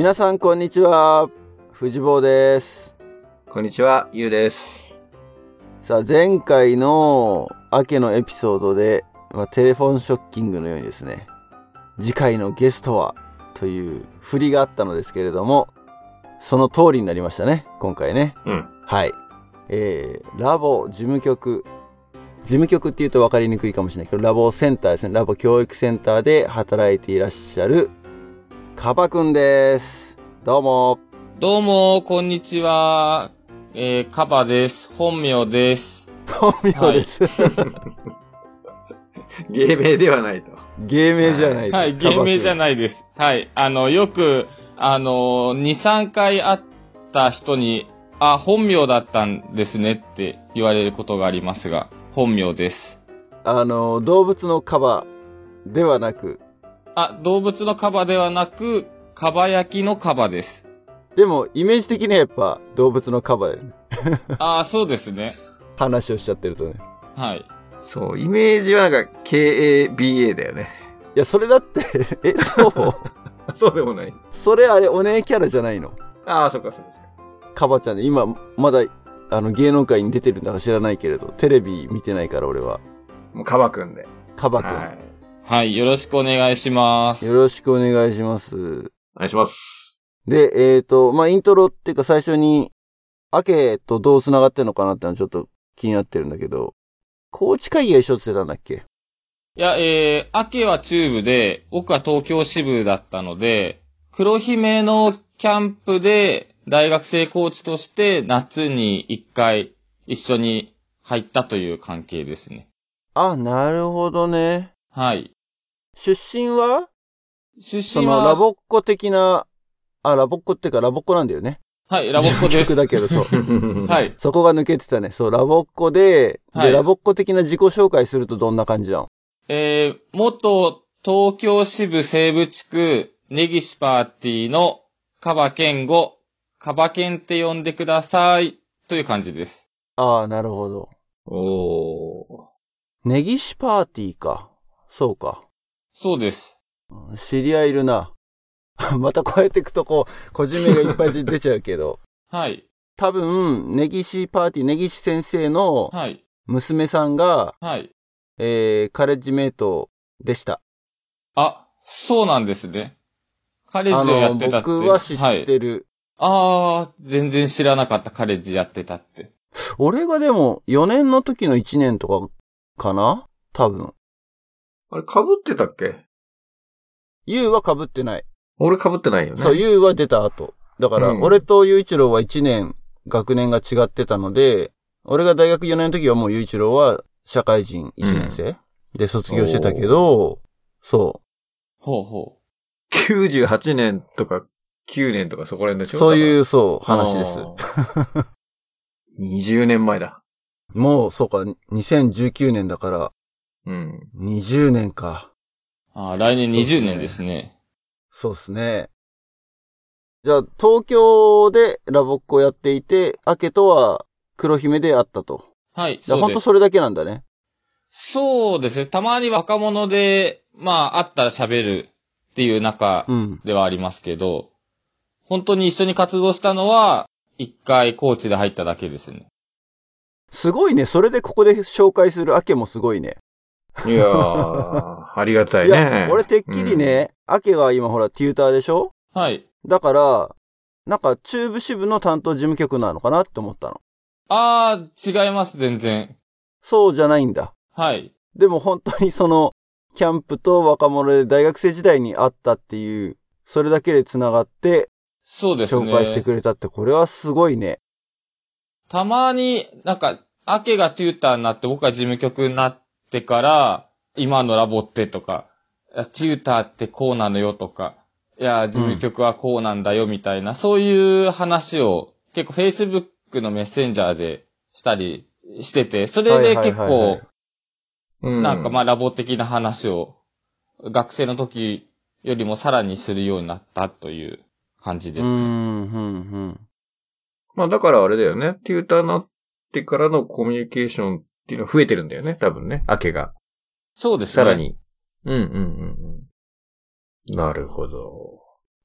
皆さんこんにちは。藤坊です。こんにちは、ゆうです。さあ、前回の明けのエピソードで、まあ、テレフォンショッキングのようにですね、次回のゲストはという振りがあったのですけれども、その通りになりましたね、今回ね。うん。はい。えー、ラボ事務局。事務局って言うと分かりにくいかもしれないけど、ラボセンターですね。ラボ教育センターで働いていらっしゃる、カバくんです。どうも。どうも、こんにちは。えー、カバです。本名です。本名です。芸名ではないと。芸名じゃない。はい、芸名じゃい。ないです。はい、あの、よく、あの、2、3回会った人に、あ、本名だったんですねって言われることがありますが、本名です。あの、動物のカバではなく、あ、動物のカバではなく、カバ焼きのカバです。でも、イメージ的にはやっぱ動物のカバだよね。あ、そうですね。話をしちゃってるとね。はい。そう、イメージはなんか、KABA だよね。いや、それだって、え、そう？そうでもない。それあれ、お姉キャラじゃないの？ああ、そっかそっかそっか。カバちゃんで、今、まだ、あの、芸能界に出てるんだか知らないけれど、テレビ見てないから俺は。もうカバくんで。カバくん。はい。はい、よろしくお願いします。よろしくお願いします。お願いします。で、えっ、と、まあ、イントロっていうか最初に、アケとどう繋がってんのかなってのはちょっと気になってるんだけど、高知会議が一緒って言ってたんだっけ？いや、えー、秋は中部で、僕は東京支部だったので、黒姫のキャンプで大学生コーチとして夏に一回一緒に入ったという関係ですね。あ、なるほどね。はい。出身は？出そ身は、のラボっ子的な、あ、ラボっ子っていうかラボっ子なんだよね。はい、ラボっ子です。曲だけど、そう。は。はいい。そこが抜けてたね。そう、ラボっ子で、で、はいラボっ子的な自己紹介するとどんな感じなの？えー、元東京支部西部地区根岸パーティーのカバケンゴ、カバケンって呼んでください、という感じです。ああ、なるほど。おー。ネギシパーティーか。そうか。そうです。知り合いいるな。またこうやっていくとこう、個人名がいっぱい出ちゃうけど。はい。多分、ネギシパーティー、ネギシ先生のはい。娘さんが、はい。えー、カレッジメイトでした。あ、そうなんですね。カレッあジをやの、ってたって。僕は知はい。ってる。ああ、全然知らなかったカレッジやってたって。俺がでも、4年の時の1年とか、かな？多分。あれ、被ってたっけ？ユウは被ってない。俺被ってないよね。そう、ユウは出た後。だから、うん俺とユイチローは1年、学年が違ってたので、俺が大学4年の時はもうユイチローは社会人1年生、で卒業してたけど、そほうほ98年とか9年とかそこら辺う。でしょ？そういうう、そう、話です。。20年前だ。もう、そうか、2019年だから、うん。20年か。う。あー来年そうっすね20年ですね。そうっすね。じゃあ、東京でラボっ子やっていて、アケとは黒姫であったと。はい。じゃあ、そうです。ほんとそれだけなんだね。そうですね。たまに若者で、まあ、会ったら喋るっていう仲うん。ではありますけど、本当に一緒に活動したのは、一回コーチで入っただけですね。すごいね。それでここで紹介するアケもすごいね。いやー、ありがたいいね。や、俺てっきりね、アケが今ほら、テューターでしょ？はい。だから、なんか、中部支部の担当事務局なのかなって思ったの。あー、違います、全然。そうじゃないんだ。はい。でも本当にその、キャンプと若者で大学生時代に会ったっていう、それだけで繋がって、そうですね。紹介してくれたって、これはすごいね。たまに、なんか、アケがテューターになって、僕が事務局になってから、今のラボってとか、いやテューターってこうなのよとか、いや、事務局はこうなんだよみたいな、そういう話を、結構 Facebook のメッセンジャーでしたりしてて、それで結構、うなんかまあラボ的な話を、学生の時よりもさらにするようになったという感じです。うーん、うん、うん。まあだからあれだよね。テューターになってからのコミュニケーションっていうのは増えてるんだよね。多分ね。明けが。そうですね。さら。に。うんうんうんうん。なるほど。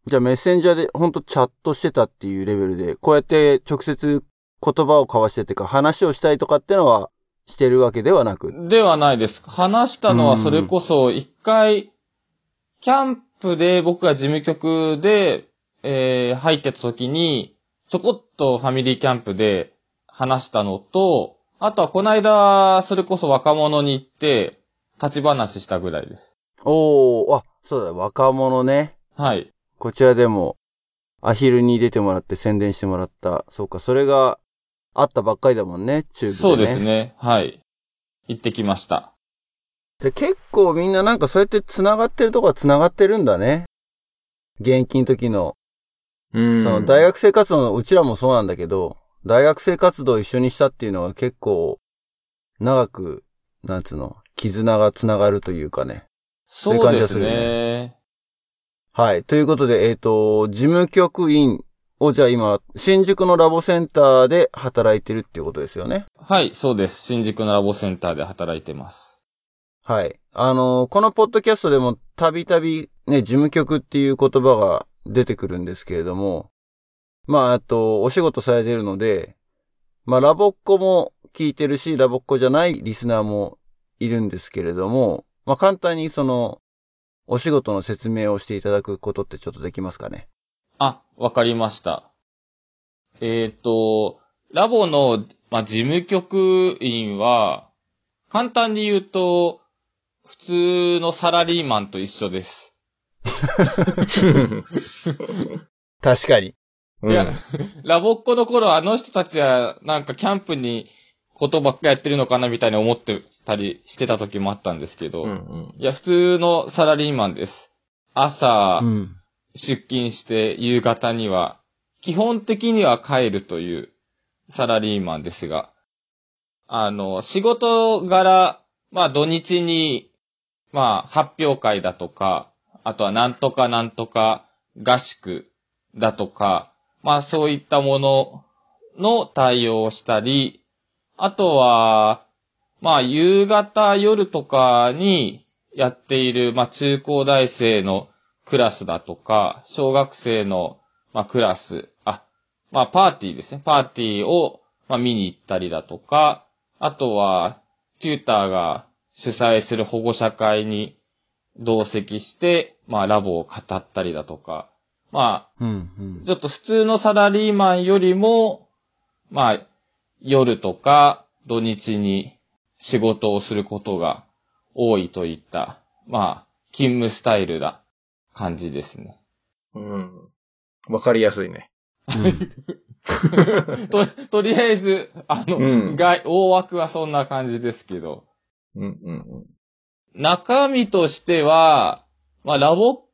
じゃあメッセンジャーでほんとチャットしてたっていうレベルで、こうやって直接言葉を交わしてっていうか話をしたいとかってのはしてるわけではなく。ではないです。話したのはそれこそ一回、キャンプで僕が事務局で、えー入ってた時に、ちょこっとファミリーキャンプで話したのと、あとはこの間、それこそ若者に行って、立ち話したぐらいです。おー、あ、そうだ、若者ね。はい。こちらでも、アヒルに出てもらって宣伝してもらった。そうか、それがあったばっかりだもんね、チューブで、ね。そうです。ね。はい。行ってきました。で、結構みんななんかそうやって繋がってるとこは繋がってるんだね。現役の時の、うんその大学生活動のうちらもそうなんだけど、大学生活動を一緒にしたっていうのは結構、長く、なんつうの、絆が繋がるというかね。そうです感じがするね。はい。ということで、えっ、と、事務局員をじゃあ今、新宿のラボセンターで働いてるっていうことですよね。はい、そうです。新宿のラボセンターで働いてます。はい。あのーこのポッドキャストでもたびたびね、事務局っていう言葉が出てくるんですけれども、まあ、あと、お仕事されてるので、まあ、ラボっ子も聞いてるし、ラボっ子じゃないリスナーもいるんですけれども、まあ、簡単にその、お仕事の説明をしていただくことってちょっとできますかね。あ、わかりました。えっ、と、ラボの、まあ、事務局員は、簡単に言うと、普通のサラリーマンと一緒です。確かに。うんいや、ラボっ子の頃あの人たちはなんかキャンプにことばっかやってるのかなみたいに思ってたりしてた時もあったんですけど、うんうんいや、普通のサラリーマンです。朝、うん。出勤して夕方には、基本的には帰るというサラリーマンですが、あの、仕事柄、まあ土日に、まあ発表会だとか、あとはなんとかなんとか合宿だとか、まあそういったものの対応をしたり、あとは、まあ夕方夜とかにやっている、まあ中高大生のクラスだとか、小学生の、まあ、クラス、あ、まあ、パーティーですね。パーティーを、まあ、見に行ったりだとか、あとは、テューターが主催する保護者会に同席して、まあ、ラボを語ったりだとか、まうん、うんあ、。ちょっと普通のサラリーマンよりも、まあ、夜とか土日に仕事をすることが多いといった、まあ、勤務スタイルだ感じですね。うん。わかりやすいね。と、とりあえず、あの、うん外、大枠はそんな感じですけど、うんうん中身としては、まあ、ラボっ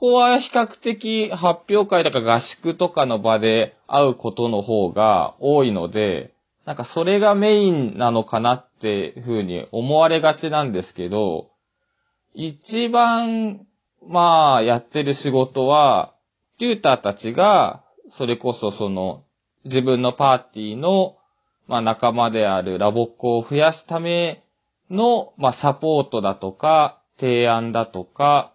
子は比較的発表会とか合宿とかの場で会うことの方が多いので、なんかそれがメインなのかなってふうに思われがちなんですけど、一番、まあ、やってる仕事は、テューターたちが、それこそその、自分のパーティーの、まあ仲間であるラボっ子を増やすための、まあ、サポートだとか、提案だとか、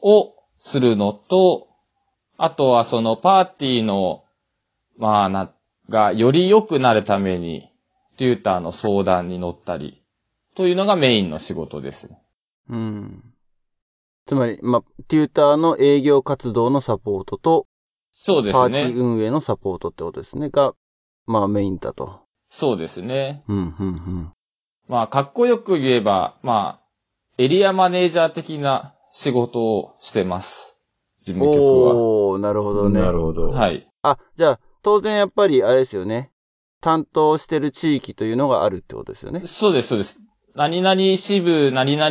をするのと、あとはそのパーティーの、まあな、がより良くなるために、テューターの相談に乗ったり、というのがメインの仕事です。うん。つまり、ま、テューターの営業活動のサポートと、そうですパーティーね。運営のサポートってことですね。が、まあメインだと。そうですね。うん、うん、うん。まあ、かっこよく言えば、まあ、エリアマネージャー的な仕事をしてます。事務局は。おー、なるほうん。どね。なるほど。はい。あ、じゃあ、当然やっぱりあれですよね。担当してる地域というのがあるってことですよね。そうです、そうです。何々支部、何々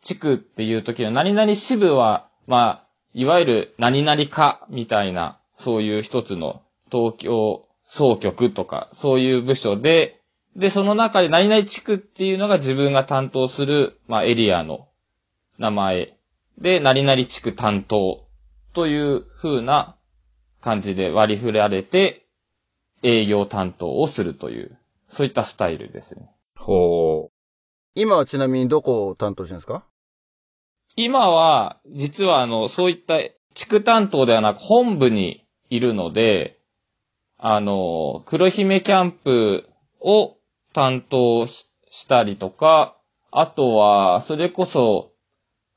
地区っていう時の何々支部は、まあ、いわゆる何々課みたいな、そういう一つの東京総局とか、そういう部署で、で、その中で何々地区っていうのが自分が担当する、まあ、エリアの名前で、何々地区担当という風な感じで割り振られて、営業担当をするという、そういったスタイルですね。ほ今はちなみにどこを担当してるんですか？今は、実はあの、そういった地区担当ではなく本部にいるので、あの、黒姫キャンプを担当ししたりとか、あとは、それこそ、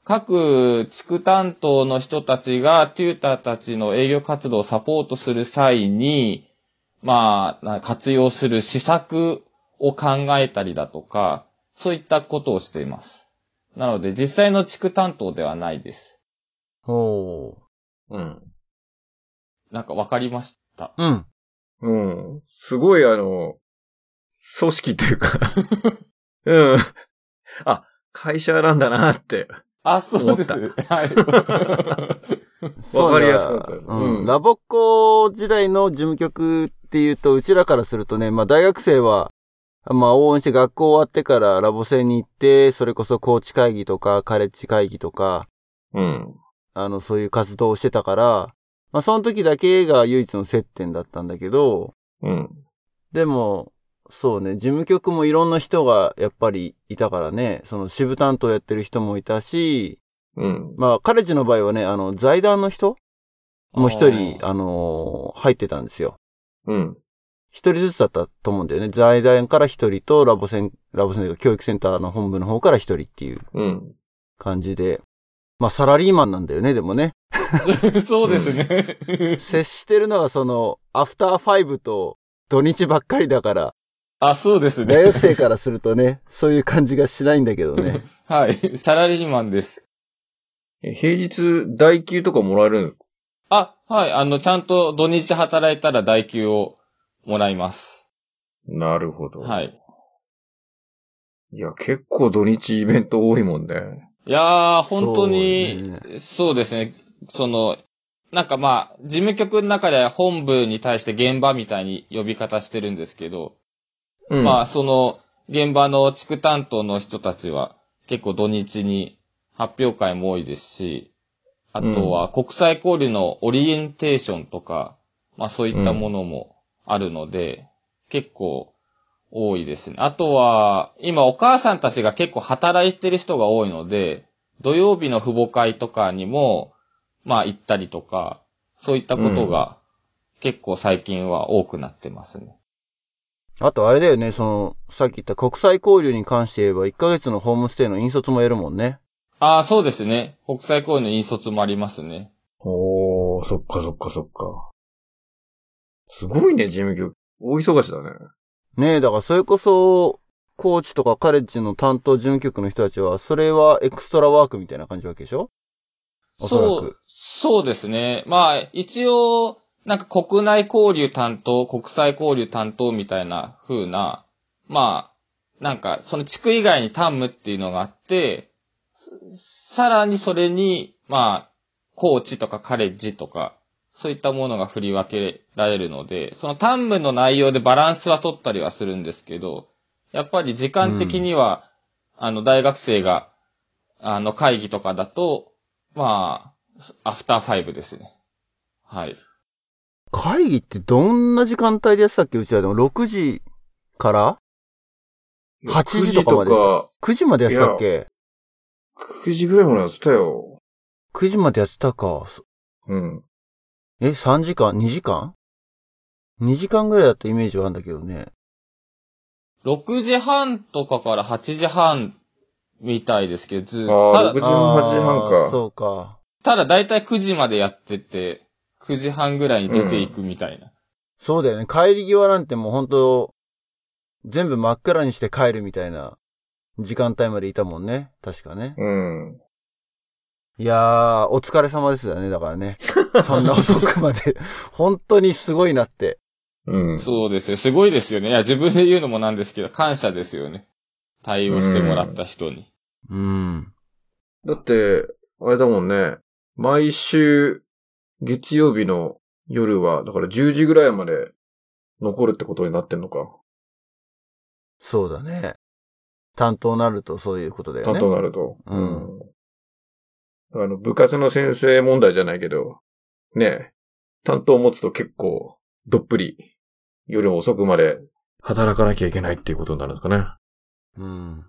各地区担当の人たちがテューターたちの営業活動をサポートする際に、まあ、活用する施策を考えたりだとか、そういったことをしています。なので、実際の地区担当ではないです。おー。うん。なんかわかりました。うん。うん。すごいあの、組織っていうか、うん。あ、会社なんだなって。あ、そうです。思はい。そ うわかりやすかったううんん。ラボっ子時代の事務局っていうと、うちらからするとね、まあ大学生は、まあ応援して学校終わってからラボ生に行って、それこそコーチ会議とかカレッジ会議とか、うん。あの、そういう活動をしてたから、まあその時だけが唯一の接点だったんだけど、うん。でも、そうね、事務局もいろんな人がやっぱりいたからね、その支部担当やってる人もいたし、うん。まあ、カレッジの場合はね、あの、財団の人もう一人、あのー入ってたんですよ。うん。一人ずつだったと思うんだよね。財団から一人と、ラボセン、ラボセンというか教育センターの本部の方から一人っていううん。感じで。まあ、サラリーマンなんだよね、でもね。そうですね。接してるのはその、アフターファイブと土日ばっかりだから、あ、そうです大ね。学生からするとね、そういう感じがしないんだけどね。はい。サラリーマンです。え平日、代給とかもらえるあ、はい。あの、ちゃんと土日働いたら代給をもらいます。のなるほど。。はいい。いや、結構土日イベント多いもんね。いやー、本当にそう、そうですね。その、なんかまあ、事務局の中では本部に対して現場みたいに呼び方してるんですけど、うん。まあ、その、現場の地区担当の人たちは、結構土日に発表会も多いですし、あとは国際交流のオリエンテーションとか、まあそういったものもあるので、結構多いですね。あとは、今お母さんたちが結構働いてる人が多いので、土曜日の父母会とかにも、まあ行ったりとか、そういったことが結構最近は多くなってますね。あとあれだよね、その、さっき言った国際交流に関して言えば1ヶ月のホームステイの引率もやるもんね。ああ、そうですね。国際交流の引率もありますね。おー、そっかそっかそっか。すごいね、事務局。大忙しだね。ねえ、だからそれこそ、コーチとかカレッジの担当事務局の人たちは、それはエクストラワークみたいな感じわけでしょ？おそらそうく。、そうですね。まあ、一応、なんか国内交流担当、国際交流担当みたいな風な、まあ、なんか、その地区以外に担務っていうのがあって、すさらにそれに、まあ、コーチとかカレッジとか、そういったものが振り分けられるので、その担務の内容でバランスは取ったりはするんですけど、やっぱり時間的には、あの、大学生が、あの、会議とかだと、まあ、アフターファイブですね。はい。会議ってどんな時間帯でやってたっけ？うちらでも6時から？8時とかまでした9 ?9 時までやってたっけ？9時ぐらいまでやってたよ。?9 時までやってたか。そうん。え、3時間 ?2 時間 ?2 時間ぐらいだったイメージはあるんだけどね。6時半とかから8時半みたいですけど、ずあーただ6時半8時半かそうか。ただだいたい9時までやってて、9時半ぐらいに出ていくみたいな。そうだよね。帰り際なんてもう本当全部真っ暗にして帰るみたいな時間帯までいたもんね。確かね。うん。いやー、お疲れ様ですよね。だからね。そんな遅くまで。本当にすごいなって。うん。そうですよ。すごいですよね。いや、自分で言うのもなんですけど、感謝ですよね。対応してもらった人に。うん。だって、あれだもんね。毎週、月曜日の夜は、だから10時ぐらいまで残るってことになってんのか。そうだね。担当なるとそういうことだよね。担当になると。うんあの、部活の先生問題じゃないけど、ねえ、担当を持つと結構、どっぷり、夜遅くまで働かなきゃいけないっていうことになるのかね。うん。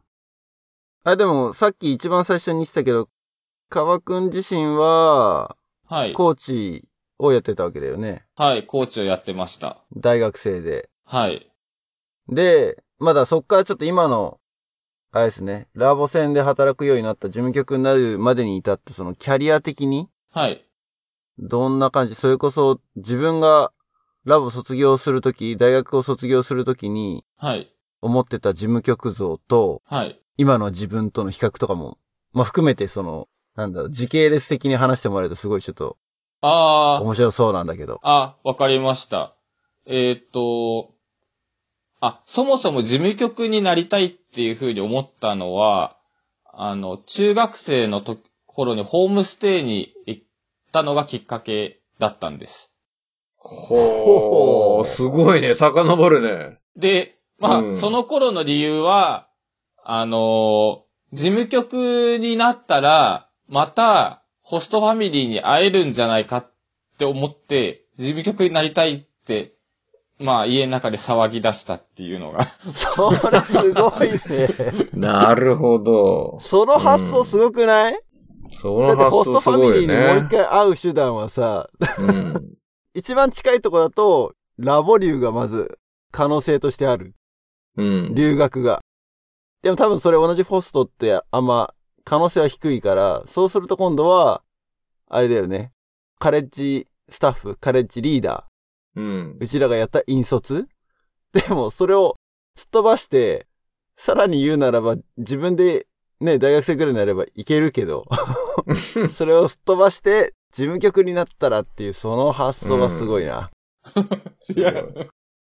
あ、でも、さっき一番最初に言ってたけど、川くん自身は、はい。コーチをやってたわけだよね。はい、コーチをやってました。大学生で。はい。で、まだそっからちょっと今の、あれですね、ラボ戦で働くようになった事務局になるまでに至ったそのキャリア的に、はい。どんな感じ？それこそ自分がラボ卒業するとき、大学を卒業するときにはい。思ってた事務局像と、はい。今の自分との比較とかも、まあ、含めてその、なんだろう、時系列的に話してもらえるとすごいちょっとあー、面白そうなんだけど。あ、わかりました。えーっと、あ、そもそも事務局になりたいっていうふうに思ったのは、あの、中学生のと頃にホームステイに行ったのがきっかけだったんです。ほー、すごいね、遡るね。で、まあ、うんその頃の理由は、あの事務局になったら、また、ホストファミリーに会えるんじゃないかって思って、事務局になりたいって、まあ、家の中で騒ぎ出したっていうのが。それすごいね。なるほど。その発想すごくない、そだってホの発想ストファミリーにもう一ね。回会う手段はさ、うん。一番近いとこだと、ラボ留がまず可能性としてある。うん。留学が。でも多分それ同じホストってあんま可能性は低いから、そうすると今度は、あれだよね。カレッジスタッフ、カレッジリーダうんー、。うちらがやった引率？でもそれをすっ飛ばして、さらに言うならば自分でね、大学生くらいになればいけるけど、それをすっ飛ばして事務局になったらっていうその発想はすごいな。いや、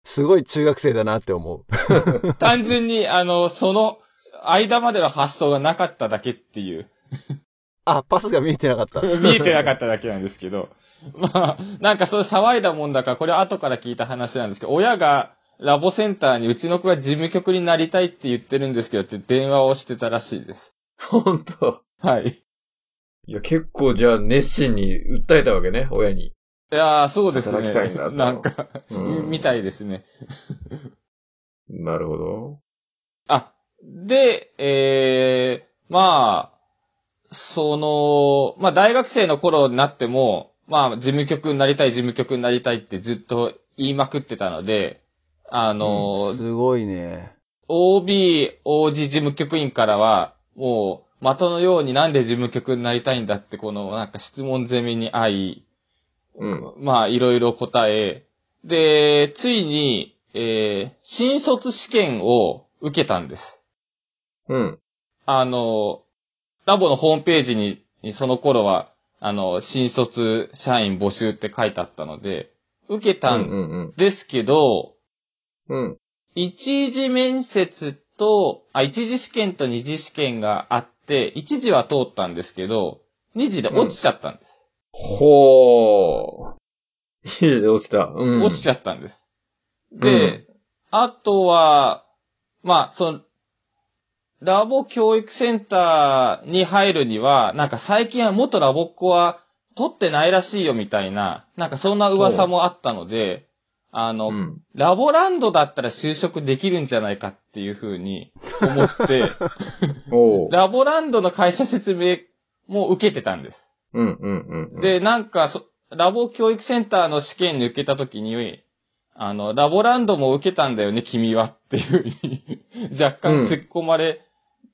すごい中学生だなって思う。単純に、あの、その、間までの発想がなかっただけっていう。あ、パスが見えてなかった。見えてなかっただけなんですけど。まあ、なんかそれ騒いだもんだから、これ後から聞いた話なんですけど、親がラボセンターにうちの子が事務局になりたいって言ってるんですけどって電話をしてたらしいです。ほんと。はい。いや、結構じゃあ熱心に訴えたわけね、親に。いやー、そうですね。働きたいんだとなんか、うんみたいですね。なるほど。あ、で、えー、まあ、その、まあ大学生の頃になっても、まあ事務局になりたい、事務局になりたいってずっと言いまくってたので、あの、すごいね。OB、OG 事務局員からは、もう、的のようになんで事務局になりたいんだって、このなんか質問攻めに合い、うん。まあ、いろいろ答え、で、ついに、えー、新卒試験を受けたんです。うん。あの、ラボのホームページに、にその頃は、あの、新卒社員募集って書いてあったので、受けたうんんうんですけど、うん。うん。一次面接と、あ、一次試験と二次試験があって、一次は通ったんですけど、二次で落ちちゃったんです。ほー。いいで落ちた。うん。落ちちゃったんです。で、あとは、まあ、その、ラボ教育センターに入るには、なんか最近は元ラボっ子は取ってないらしいよみたいな、なんかそんな噂もあったので、あの、うん。ラボランドだったら就職できるんじゃないかっていうふうに思って。ラボランドの会社説明も受けてたんです。うんうんうんうん。、で、なんかそ、ラボ教育センターの試験に受けたときに、あの、ラボランドも受けたんだよね、君はっていうふうに 若干突っ込まれ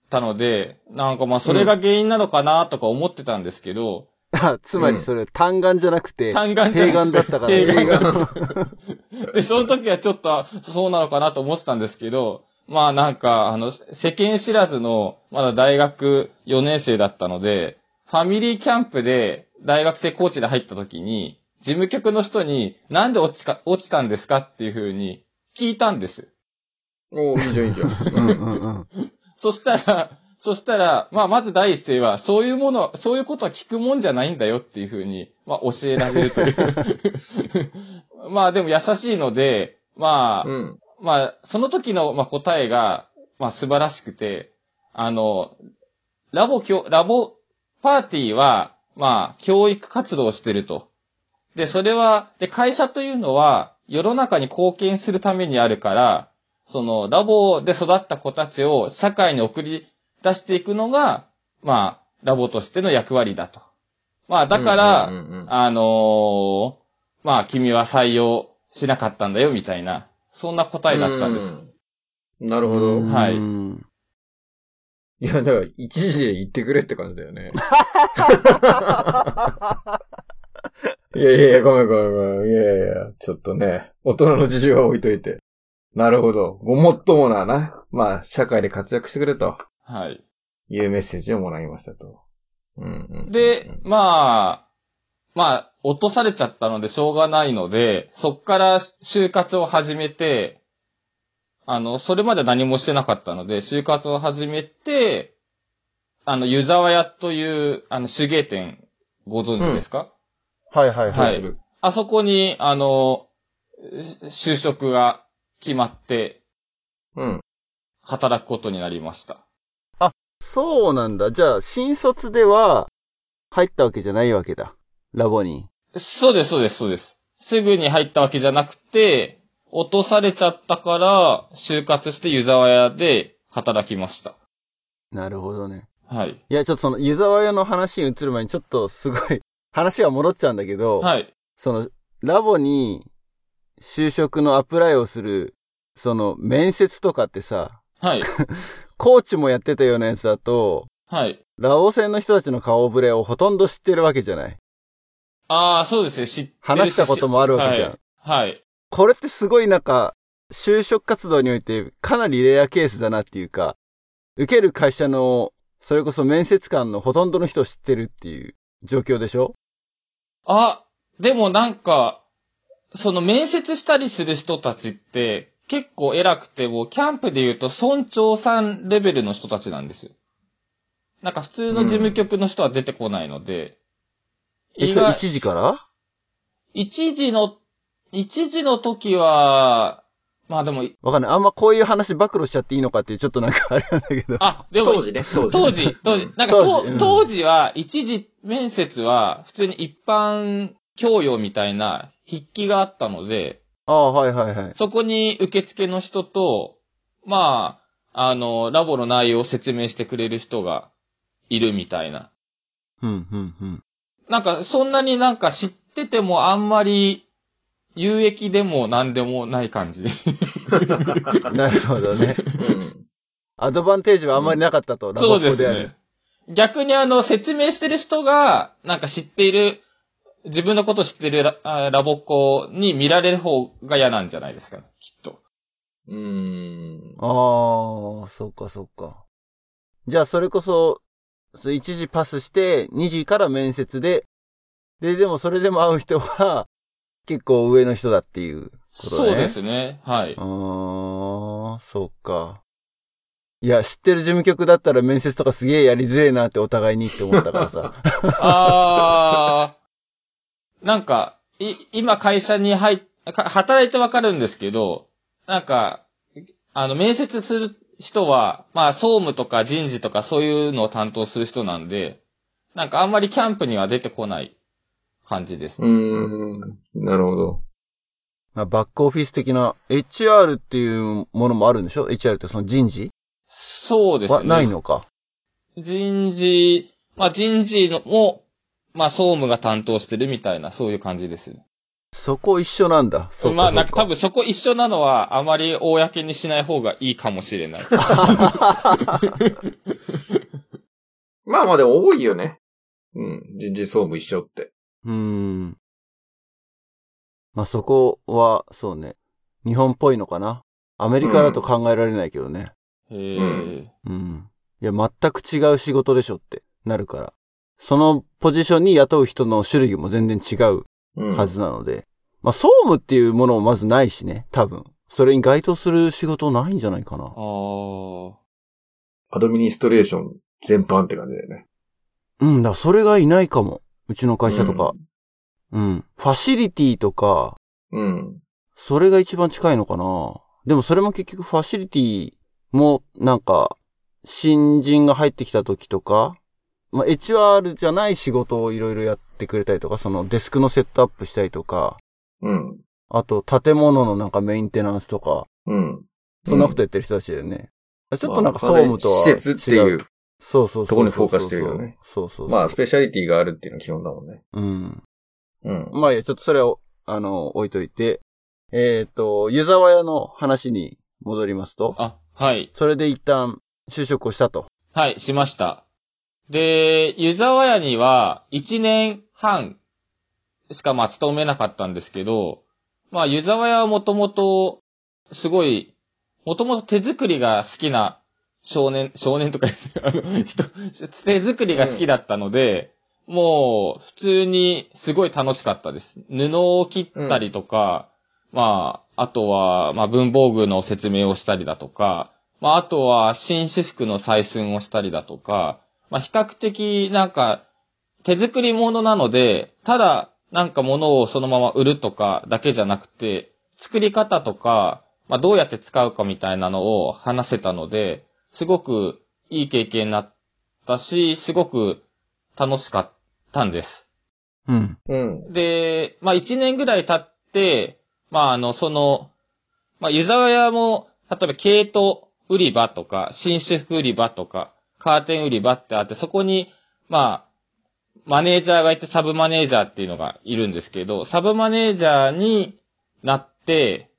たので、なんかまあそれが原因なのかなとか思ってたんですけど、あ、つまりそれ、単眼じゃなくて、単眼じゃなくてだったから、平眼が。で、その時はちょっとそうなのかなと思ってたんですけど、まあなんか、あの、世間知らずの、まだ大学4年生だったので、ファミリーキャンプで大学生コーチで入った時に、事務局の人になんで落ちか、落ちたんですかっていう風に聞いたんです。おー、いいじゃんいいじゃん。うんうんうん。そしたら、そしたら、まあまず第一声は、そういうもの、そういうことは聞くもんじゃないんだよっていう風に、まあ教えられるという。まあでも優しいので、まあ、うん。まあ、その時の、まあ、答えが、まあ、素晴らしくて、あの、ラボ、教ラボパーティーは、まあ、教育活動をしてると。で、それは、で、会社というのは、世の中に貢献するためにあるから、その、ラボで育った子たちを社会に送り出していくのが、まあ、ラボとしての役割だと。まあだから、うんうんうんうんあのーまあ君は採用しなかったんだよみたいな、そんな答えだったんです。うん。なるほど。はいうんいや、だから、一時で言ってくれって感じだよね。いやいやいや、ごめんごめんごめん。いやいや、ちょっとね、大人の事情は置いといて。なるほど。ごもっともなな。まあ、社会で活躍してくれとはい。いうメッセージをもらいましたと。うんうんうんで、まあ、まあ、落とされちゃったのでしょうがないので、そっから就活を始めて、あの、それまで何もしてなかったので、就活を始めて、あの、湯沢屋という、あの、手芸店、ご存知ですか、はいはいは。はいいあそこに、あの、し就職が決まって、うん。働くことになりました。そうなんだ。じゃあ、新卒では入ったわけじゃないわけだ。ラボに。そうです、そうです、そうです。すぐに入ったわけじゃなくて、落とされちゃったから、就活して湯沢屋で働きました。なるほどね。はい。いや、ちょっとその、湯沢屋の話に移る前にちょっとすごい、話は戻っちゃうんだけど、はい。その、ラボに就職のアプライをする、その、面接とかってさ、はい。コーチもやってたようなやつだと、はい。ラオ戦の人たちの顔ぶれをほとんど知ってるわけじゃない。ああ、そうですね。知ってるし話したこともあるわけじゃん。はい。はい。これってすごいなんか、就職活動においてかなりレアケースだなっていうか、受ける会社の、それこそ面接官のほとんどの人を知ってるっていう状況でしょ？あ、でもなんか、その面接したりする人たちって、結構偉くて、もうキャンプで言うと村長さんレベルの人たちなんですよ。なんか普通の事務局の人は出てこないので、え、意外それ1時から？一時の、一時の時は、まあでも、わかんない。あんまこういう話暴露しちゃっていいのかっていうちょっとなんかあれなんだけど。あ、でも、当時ね、当時。当時、当時、なんか当時うん当当時は、一時面接は、普通に一般教養みたいな筆記があったので、ああ、はいはいはい。そこに受付の人と、まあ、あの、ラボの内容を説明してくれる人がいるみたいな。うん、うん、うん。なんか、そんなになんか知っててもあんまり有益でも何でもない感じ。なるほどね。うん。アドバンテージはあんまりなかったと、ラボそうですっ子である。ね。逆にあの、説明してる人が、なんか知っている、自分のこと知ってるラあラボっ子に見られる方が嫌なんじゃないですかね、きっと。うーん。ああ、そっかそっか。じゃあそれこそ、そう1時パスして、2時から面接で、で、でもそれでも会う人は、結構上の人だっていうことだね。そうですね。はい。あー、そっか。いや、知ってる事務局だったら面接とかすげえやりづれえなってお互いにって思ったからさ。あー、なんか、い、今会社に入っ、か働いてわかるんですけど、なんか、あの、面接する人は、まあ、総務とか人事とかそういうのを担当する人なんで、なんかあんまりキャンプには出てこない感じですうーん。なるほど。まあ、バックオフィス的な HR っていうものもあるんでしょ ?HR ってその人事？そうですね。はないのか。人事、まあ人事のも、まあ総務が担当してるみたいな、そういう感じですね。そこ一緒なんだ。そ。まあなんか多分そこ一緒なのはあまり公にしない方がいいかもしれない。まあまあでも多いよね。うん。人事総務一緒って。うーん。まあそこは、そうね。日本っぽいのかな。アメリカだと考えられないけどね。へえ、うんうん。いや、全く違う仕事でしょってなるから。そのポジションに雇う人の種類も全然違ううん。はずなので。まあ総務っていうものもまずないしね。多分。それに該当する仕事ないんじゃないかな。ああ。アドミニストレーション全般って感じだよね。うんだ、それがいないかも。うちの会社とか。うん。ファシリティとか、うん。それが一番近いのかな。でもそれも結局ファシリティもなんか、新人が入ってきた時とか、まあ、HR じゃない仕事をいろいろやってくれたりとか、そのデスクのセットアップしたりとか、うん。あと建物のなんかメンテナンスとか、うん。そんなことやってる人たちだよね。ちょっとなんか総まあ務とは違う。施設っていうそうそうそう。ところにフォーカスしてるよね。そうそうそう。まあ、スペシャリティがあるっていうのが基本だもんね。うん。うん。まあいいや、ちょっとそれを、あの、置いといて、えっ、と、湯沢屋の話に戻りますと、あ、はい。それで一旦就職をしたと。はい、しました。で、湯沢屋には1年半しかまあ勤めなかったんですけど、まあ湯沢屋はもともと、すごい、もともと手作りが好きな少年、少年とかあの、人、手作りが好きだったので、もう、普通にすごい楽しかったです。布を切ったりとか、まあ、あとは、まあ、文房具の説明をしたりだとか、まあ、あとは、紳士服の採寸をしたりだとか、まあ、比較的、なんか、手作り物なので、ただ、なんか物をそのまま売るとかだけじゃなくて、作り方とか、まあ、どうやって使うかみたいなのを話せたので、すごくいい経験になったし、すごく楽しかったんです。うん。うん。で、まあ一年ぐらい経って、まああの、その、まあ湯沢屋も、例えば毛糸売り場とか、紳士服売り場とか、カーテン売り場ってあって、そこに、まあ、マネージャーがいてサブマネージャーっていうのがいるんですけど、サブマネージャーになって、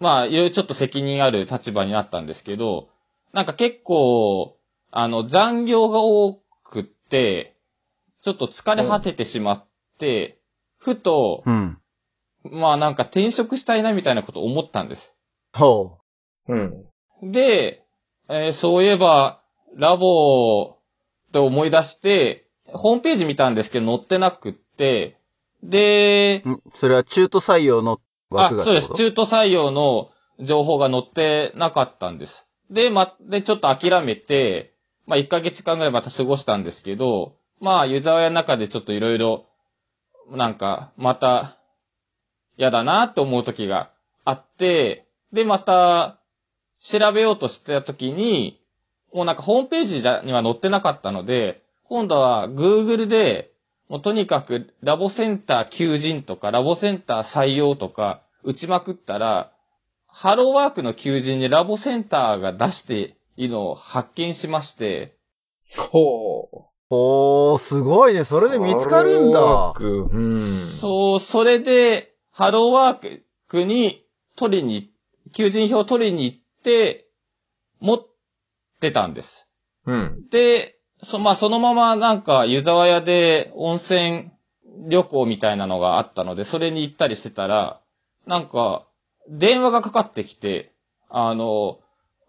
まあ、いろいろちょっと責任ある立場になったんですけど、なんか結構、あの、残業が多くって、ちょっと疲れ果ててしまって、ふと、うん。まあなんか転職したいなみたいなことを思ったんです。ほうん。で、えーそういえば、ラボって思い出して、ホームページ見たんですけど載ってなくって、で、う。ん？それは中途採用のあ枠、がってそうです。中途採用の情報が載ってなかったんです。で、ま、で、ちょっと諦めて、まあ、1ヶ月間ぐらいまた過ごしたんですけど、まあ、湯沢屋の中でちょっといろいろ、なんか、また、嫌だなって思う時があって、で、また、調べようとしてた時に、もうなんかホームページじゃには載ってなかったので、今度は Google で、もうとにかくラボセンター求人とか、ラボセンター採用とか、打ちまくったら、ハローワークの求人にラボセンターが出しているのを発見しまして、ほう。おー、すごいね。それで見つかるんハローワーだ。クうん。そう、それで、ハローワークに取りに、求人票を取りに行って、持ってたんです。うん。で、そ、まあ、そのままなんか、湯沢屋で温泉旅行みたいなのがあったので、それに行ったりしてたら、なんか、電話がかかってきて、あの、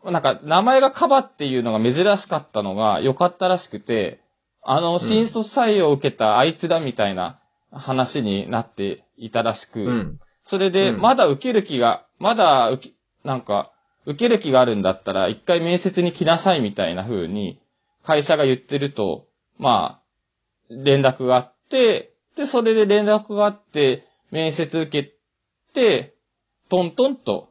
なんか、名前がカバっていうのが珍しかったのが良かったらしくて、あの、新卒採用を受けたあいつだみたいな話になっていたらしく、うん。それで、うんまだ受ける気が、まだなんか、受ける気があるんだったら、一回面接に来なさいみたいな風に、会社が言ってると、まあ、連絡があって、で、それで連絡があって、面接受けて、トントンと、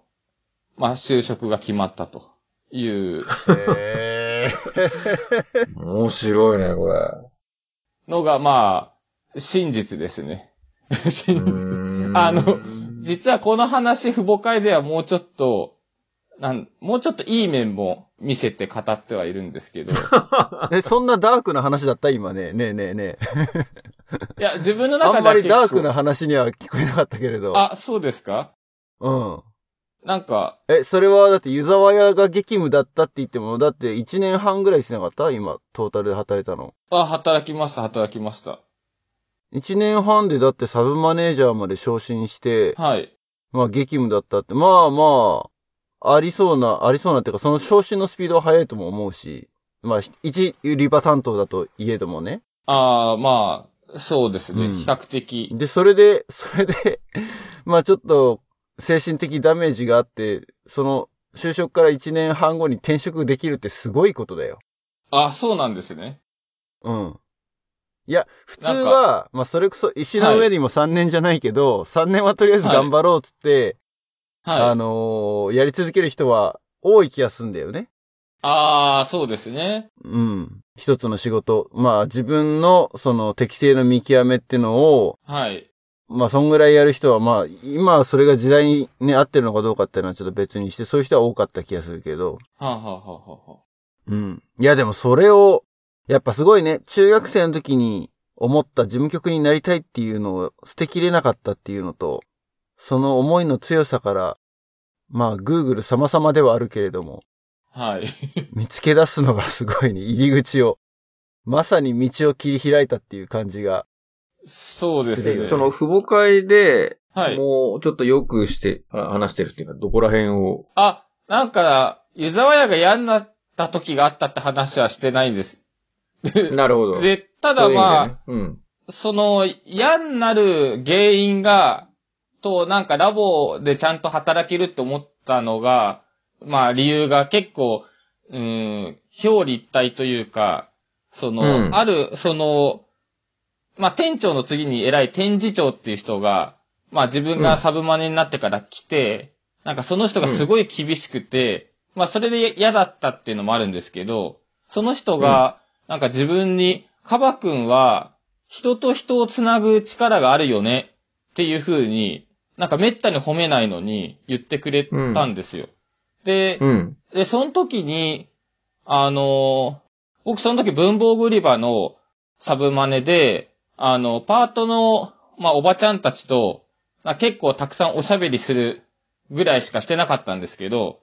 まあ、就職が決まったというへー。面白いね、これ。のが、まあ、真実ですね。真実。あの、実はこの話、父母会ではもうちょっと、なん、もうちょっといい面も見せて語ってはいるんですけど、い え、そんなダークな話だった今ね。ねえねえねや、自分のえ。中では あんまりダークな話には聞こえなかったけれど。あ、そうですか？うん。なんか、え、それはだって湯沢屋が激務だったって言っても、だって1年半ぐらいしてなかった？今、トータルで働いたの。あ、働きました、働きました。1年半でだってサブマネージャーまで昇進して、はい。まあ激務だったって、まあまあ、ありそうな、ありそうなっていうか、その昇進のスピードは速いとも思うし、まあ、一売り場担当だといえどもね。ああ、まあ、そうですね、うん比較的。で、それで、それで、まあちょっと、精神的ダメージがあって、その、就職から1年半後に転職できるってすごいことだよ。あ、そうなんですね。うん。いや、普通は、まあそれこそ石の上にも3年じゃないけど、3年はとりあえず頑張ろうっつって、はい。あのーやり続ける人は多い気がするんだよね。ああ、そうですね。うん。一つの仕事。まあ自分のその適性の見極めってのを、はい。まあそんぐらいやる人はまあ今はそれが時代にね合ってるのかどうかっていうのはちょっと別にして、そういう人は多かった気がするけど。はあ、はあはあはあはあ、うん。いやでもそれをやっぱすごいね、中学生の時に思った事務局になりたいっていうのを捨てきれなかったっていうのと、その思いの強さから、まあ、Google 様々ではあるけれども、はい。見つけ出すのがすごいね、入り口を。まさに道を切り開いたっていう感じが。そうですね。その、父母会で、はい。もうちょっとよくして、あ話してるっていうのはどこら辺を。あ、なんか、湯沢屋が嫌になった時があったって話はしてないんです。なるほど。で、ただまあ、でねうん。その、嫌になる原因が、と、なんかラボでちゃんと働けるって思ったのが、まあ理由が結構、うーん、表裏一体というか、その、うん。ある、その、まあ店長の次に偉い店次長っていう人が、まあ自分がサブマネになってから来て、なんかその人がすごい厳しくて、まあそれで嫌だったっていうのもあるんですけど、その人が、なんか自分に、カバ君は、人と人をつなぐ力があるよねっていう風に、なんか滅多に褒めないのに言ってくれたんですよ。で、うん。で、その時に、あのー僕その時文房具売り場のサブマネで、あの、パートの、まあ、おばちゃんたちと、まあ、結構たくさんおしゃべりするぐらいしかしてなかったんですけど、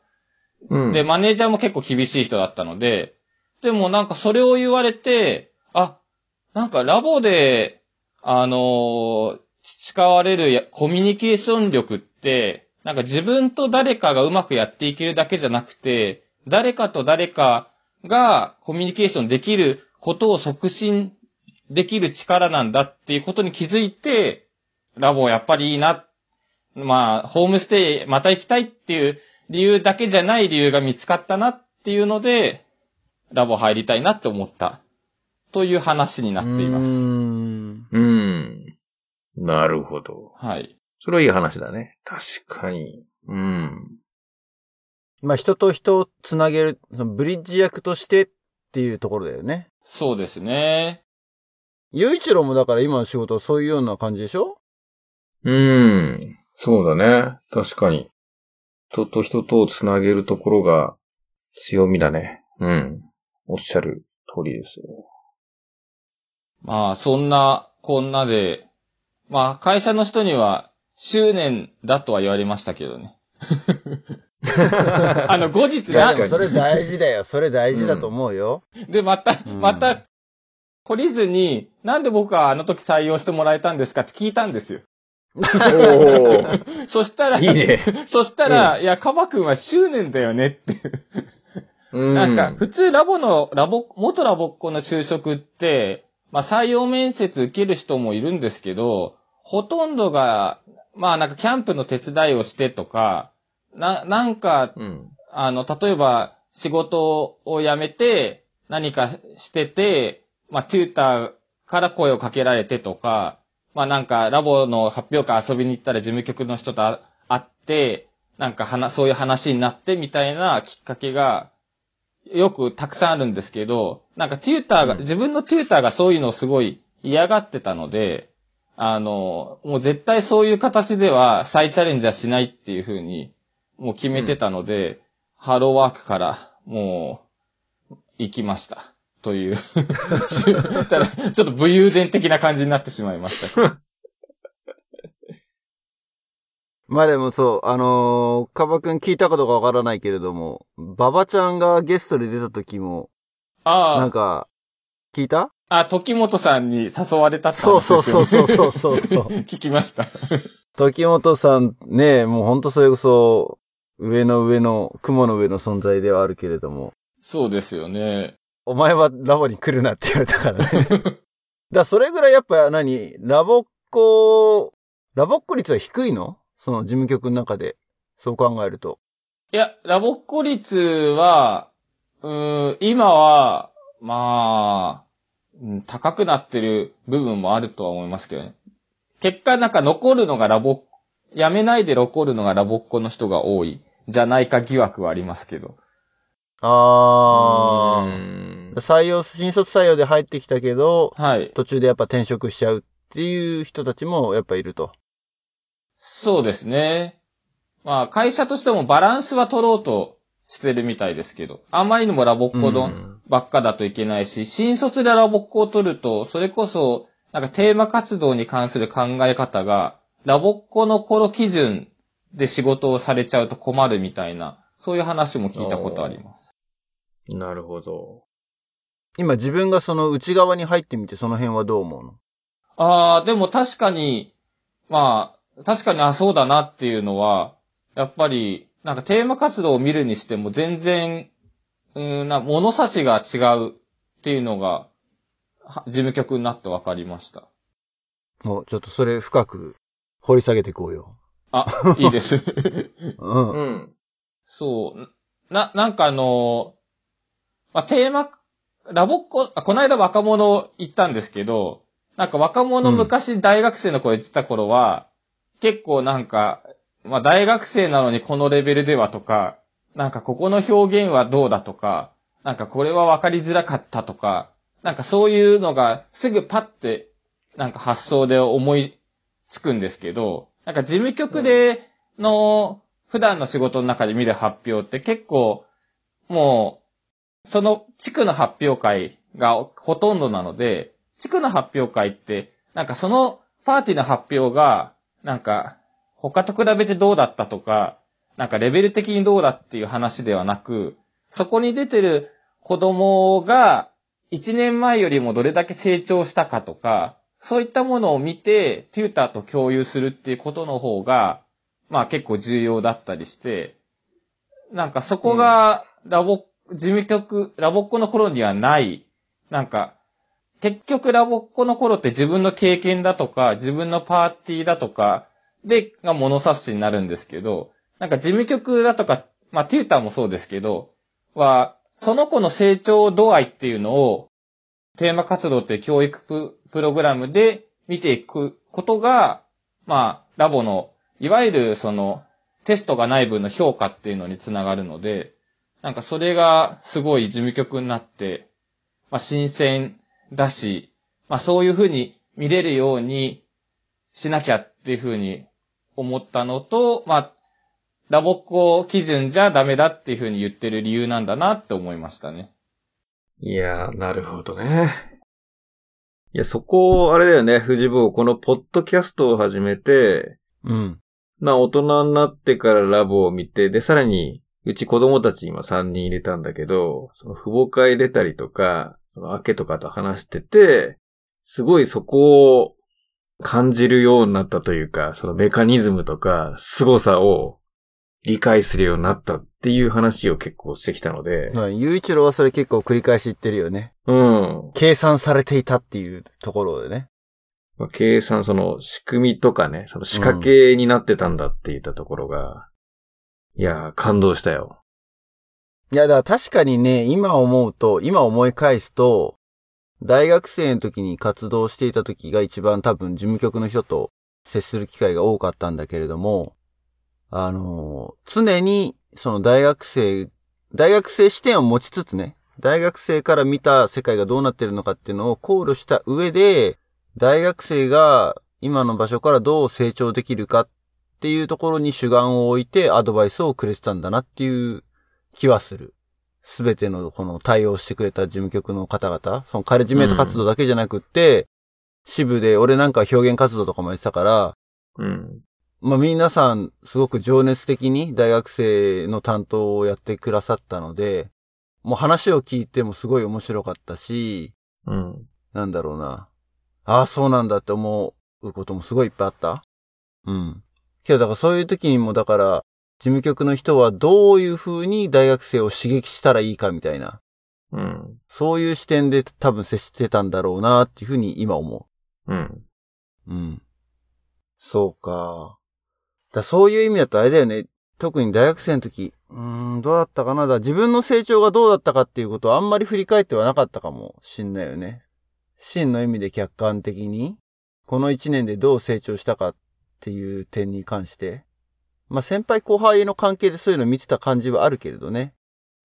うん。で、マネージャーも結構厳しい人だったので、でもなんかそれを言われて、あ、なんかラボで、あのー培われるやコミュニケーション力って、なんか自分と誰かがうまくやっていけるだけじゃなくて、誰かと誰かがコミュニケーションできることを促進できる力なんだっていうことに気づいて、ラボやっぱりいいな。まあ、ホームステイまた行きたいっていう理由だけじゃない理由が見つかったなっていうので、ラボ入りたいなって思った。という話になっていまうーす。んうん。なるほど。はい。それはいい話だね。確かに。うん。まあ、人と人をつなげる、そのブリッジ役としてっていうところだよね。そうですね。ゆういちろうもだから今の仕事はそういうような感じでしょ？うん。そうだね。確かに。人と人とをつなげるところが強みだね。うん。おっしゃる通りですよ。まあ、そんな、こんなで、まあ、会社の人には、執念だとは言われましたけどね。あの、後日いや、なでもそれ大事だよ。それ大事だと思うよ。で、また、うんまた、懲りずに、なんで僕はあの時採用してもらえたんですかって聞いたんですよ。おー。そしたら、いいね。そしたら、いや、カバ君は執念だよねって。うん。なんか、普通ラボの、ラボ、元ラボっ子の就職って、まあ採用面接受ける人もいるんですけど、ほとんどが、まあなんかキャンプの手伝いをしてとか、な、なんか、うん。あの、例えば仕事を辞めて何かしてて、まあ、テューターから声をかけられてとか、まあ、なんかラボの発表会遊びに行ったら事務局の人と会会って、なんか話、そういう話になってみたいなきっかけが、よくたくさんあるんですけど、なんかテューターが、うん自分のテューターがそういうのをすごい嫌がってたので、あの、もう絶対そういう形では再チャレンジはしないっていうふうに、もう決めてたので、ハローワークから、もう、行きました。という。ただ、ちょっと武勇伝的な感じになってしまいました。まあでもそう、あのー、カバくん聞いたことかわからないけれども、ババちゃんがゲストで出た時も、ああ、なんか、聞いた？あ、時本さんに誘われたってそうそうそうそうそうそうそう。聞きました。時本さんね、もうほんとそれこそ、上の上の、雲の上の存在ではあるけれども、そうですよね。お前はラボに来るなって言われたからね。だそれぐらいやっぱ何ラボっ子、ラボっ子率は低いの？その事務局の中で。そう考えると。いや、ラボっ子率は、うーん、今は、まあ、うん高くなってる部分もあるとは思いますけどね。結果なんか残るのがラボ、辞めないで残るのがラボっ子の人が多い、じゃないか疑惑はありますけど。あー。うん採用、新卒採用で入ってきたけど、はい。途中でやっぱ転職しちゃうっていう人たちもやっぱいると。そうですね。まあ、会社としてもバランスは取ろうとしてるみたいですけど、あまりにもラボっ子のうんばっかだといけないし、新卒でラボっ子を取ると、それこそ、なんかテーマ活動に関する考え方が、ラボっ子の頃基準で仕事をされちゃうと困るみたいな、そういう話も聞いたことあります。なるほど。今自分がその内側に入ってみてその辺はどう思うの？ああ、でも確かに、まあ、確かにあ、そうだなっていうのは、やっぱり、なんかテーマ活動を見るにしても全然、うーんな、物差しが違うっていうのが、は事務局になって分かりました。おちょっとそれ深く掘り下げていこうよ。あ、いいです。うん。うん。そう。な、なんかあの、まあ、テーマ、ラボっ子、あこの間若者行ったんですけど、なんか若者うん昔大学生の子言ってた頃は、結構なんか、まあ、大学生なのにこのレベルではとか、なんかここの表現はどうだとか、なんかこれは分かりづらかったとか、なんかそういうのがすぐパッて、なんか発想で思いつくんですけど、なんか事務局での普段の仕事の中で見る発表って結構、もう、その地区の発表会がほとんどなので、地区の発表会って、なんかそのパーティーの発表が、なんか、他と比べてどうだったとか、なんかレベル的にどうだっていう話ではなく、そこに出てる子供が1年前よりもどれだけ成長したかとか、そういったものを見て、テューターと共有するっていうことの方が、まあ結構重要だったりして、なんかそこがラボ、事務局、ラボっ子の頃にはない、なんか、結局ラボっ子の頃って自分の経験だとか、自分のパーティーだとか、で、が物差しになるんですけど、なんか事務局だとか、まあテューターもそうですけど、は、その子の成長度合いっていうのを、テーマ活動って教育プログラムで見ていくことが、まあ、ラボの、いわゆるその、テストがない分の評価っていうのにつながるので、なんかそれがすごい事務局になって、まあ新鮮だし、まあそういうふうに見れるようにしなきゃっていうふうに思ったのと、まあ、ラボっ子基準じゃダメだっていうふうに言ってる理由なんだなって思いましたね。いやー、なるほどね。いや、そこ、あれだよね、藤坊、このポッドキャストを始めて、うん。まあ大人になってからラボを見て、で、さらに、うち子供たち今3人入れたんだけど、その父母会出たりとか、その明けとかと話してて、すごいそこを感じるようになったというか、そのメカニズムとか凄さを理解するようになったっていう話を結構してきたので、はい。ゆういちろうはそれ結構繰り返し言ってるよね。うん。計算されていたっていうところでね。まあ計算、その仕組みとかね、その仕掛けになってたんだって言ったところが、いやー、感動したよ。いや、だから確かにね、今思うと、今思い返すと、大学生の時に活動していた時が一番多分事務局の人と接する機会が多かったんだけれども、あの常にその大学生、大学生視点を持ちつつね、大学生から見た世界がどうなってるのかっていうのを考慮した上で、大学生が今の場所からどう成長できるかっていうところに主眼を置いてアドバイスをくれてたんだなっていう気はする。すべてのこの対応してくれた事務局の方々、そのカレッジメイト活動だけじゃなくって、支部で俺なんかは表現活動とかもやってたから、うん。まあ皆さんすごく情熱的に大学生の担当をやってくださったので、もう話を聞いてもすごい面白かったし、うん。なんだろうな。ああ、そうなんだって思うこともすごいいっぱいあった。うん。けどだからそういう時にもだから、事務局の人はどういう風に大学生を刺激したらいいかみたいな、うん。そういう視点で多分接してたんだろうなっていう風に今思うん。う。うん。そうか。だそういう意味だとあれだよね。特に大学生の時、うーん、どうだったかなだ自分の成長がどうだったかっていうことをあんまり振り返ってはなかったかもしんないよね。真の意味で客観的に、この一年でどう成長したかっていう点に関して。まあ、先輩後輩の関係でそういうの見てた感じはあるけれどね。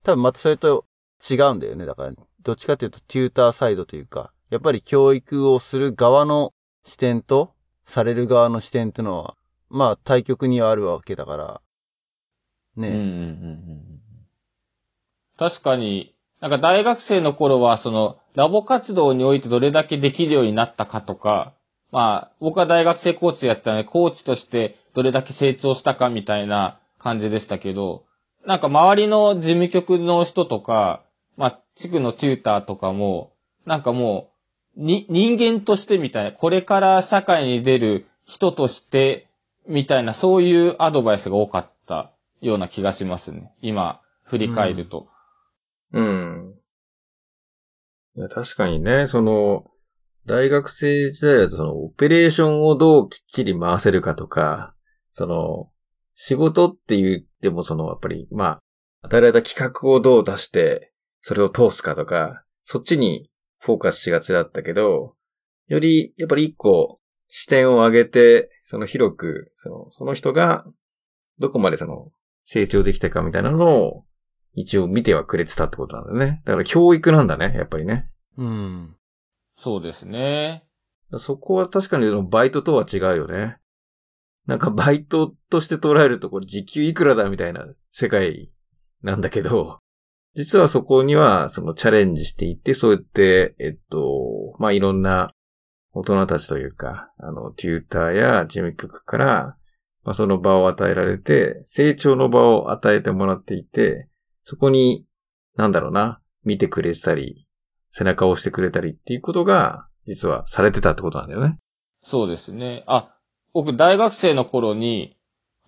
多分またそれと違うんだよね。だから、どっちかというとテューターサイドというか、やっぱり教育をする側の視点と、される側の視点っていうのは、まあ対極にはあるわけだから、ね。うんうんうん確かに、なんか大学生の頃は、その、ラボ活動においてどれだけできるようになったかとか、まあ、僕は大学生コーチやったので、コーチとしてどれだけ成長したかみたいな感じでしたけど、なんか周りの事務局の人とか、まあ、地区のテューターとかも、なんかもう、に、人間としてみたいな、これから社会に出る人として、みたいな、そういうアドバイスが多かったような気がしますね。今、振り返ると。うん。いや、確かにね、その、大学生時代だとその、オペレーションをどうきっちり回せるかとか、その、仕事って言ってもその、やっぱり、まあ、与えられた企画をどう出して、それを通すかとか、そっちにフォーカスしがちだったけど、より、やっぱり一個、視点を上げて、その広く、その、その人が、どこまでその、成長できたかみたいなのを、一応見てはくれてたってことなんだよね。だから教育なんだね、やっぱりね。うん。そうですね。そこは確かにバイトとは違うよね。なんかバイトとして捉えるとこれ時給いくらだみたいな世界なんだけど、実はそこにはそのチャレンジしていって、そうやって、えっと、まあ、いろんな大人たちというか、あの、テューターや事務局から、まあ、その場を与えられて、成長の場を与えてもらっていて、そこに、なんだろうな、見てくれてたり、背中を押してくれたりっていうことが、実はされてたってことなんだよね。そうですね。あ、僕大学生の頃に、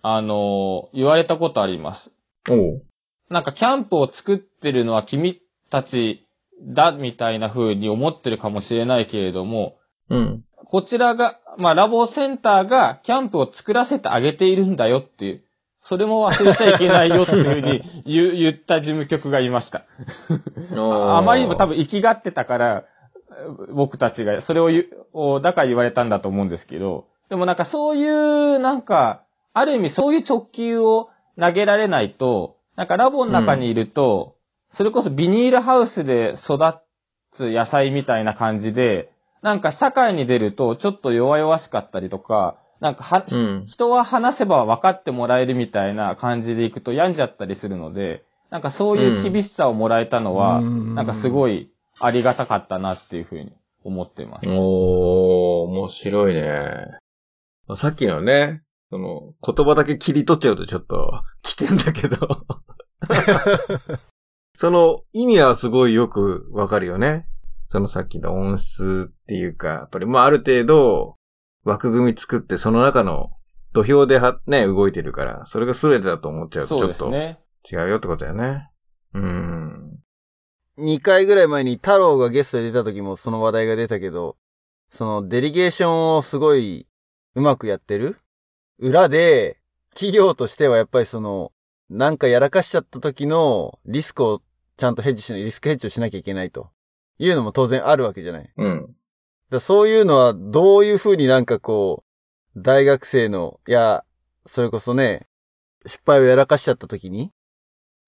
あの言われたことあります。おう。なんかキャンプを作ってるのは君たちだみたいな風に思ってるかもしれないけれども、うん。こちらが、まあラボセンターがキャンプを作らせてあげているんだよっていう、それも忘れちゃいけないよっていう風に 言う言った事務局がいました。ああまりにも多分生きがってたから、僕たちが、それを言う、おだから言われたんだと思うんですけど、でもなんかそういう、なんか、ある意味そういう直球を投げられないと、なんかラボの中にいると、それこそビニールハウスで育つ野菜みたいな感じで、なんか社会に出るとちょっと弱々しかったりとか、なんかは、うん。人は話せば分かってもらえるみたいな感じでいくと病んじゃったりするので、なんかそういう厳しさをもらえたのは、うんなんかすごいありがたかったなっていうふうに思ってます。おー、面白いね。まあさっきのね、その、言葉だけ切り取っちゃうとちょっと危険だけど。その意味はすごいよくわかるよね。そのさっきの音質っていうか、やっぱりまあある程度枠組み作ってその中の土俵ではね、動いてるから、それが全てだと思っちゃうとちょっと。違うよってことだよね。うん。2回ぐらい前に太郎がゲストで出た時もその話題が出たけど、そのデリゲーションをすごいうまくやってる裏で、企業としてはやっぱりその、なんかやらかしちゃった時のリスクをちゃんとヘッジしない、リスクヘッジをしなきゃいけないと。いうのも当然あるわけじゃない。うん。らそういうのはどういうふうになんかこう、大学生の、いや、それこそね、失敗をやらかしちゃった時に、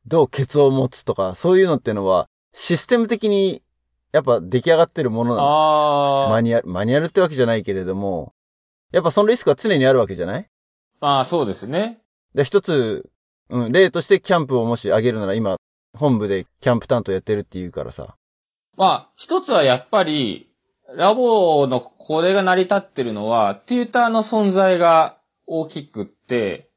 どうケツを持つとか、そういうのってのは、システム的に、やっぱ出来上がってるものなの。マニュアル、マニュアルってわけじゃないけれども、やっぱそのリスクは常にあるわけじゃない？まあそうですね。で、一つ、うん、例としてキャンプをもし上げるなら今、本部でキャンプ担当やってるって言うからさ。まあ、一つはやっぱり、ラボのこれが成り立ってるのは、テューターの存在が大きくって、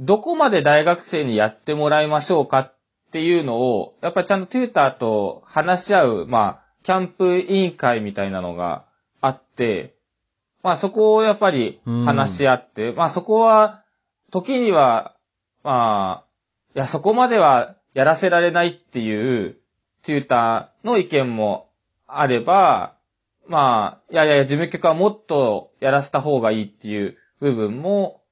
どこまで大学生にやってもらいましょうかっていうのを、やっぱりちゃんとテューターと話し合う、まあ、キャンプ委員会みたいなのがあって、まあそこをやっぱり話し合って、まあそこは、時には、まあ、いや、そこまではやらせられないっていう、テューターの意見もあれば、まあ、いやいや、事務局はもっとやらせた方がいいっていう部分も、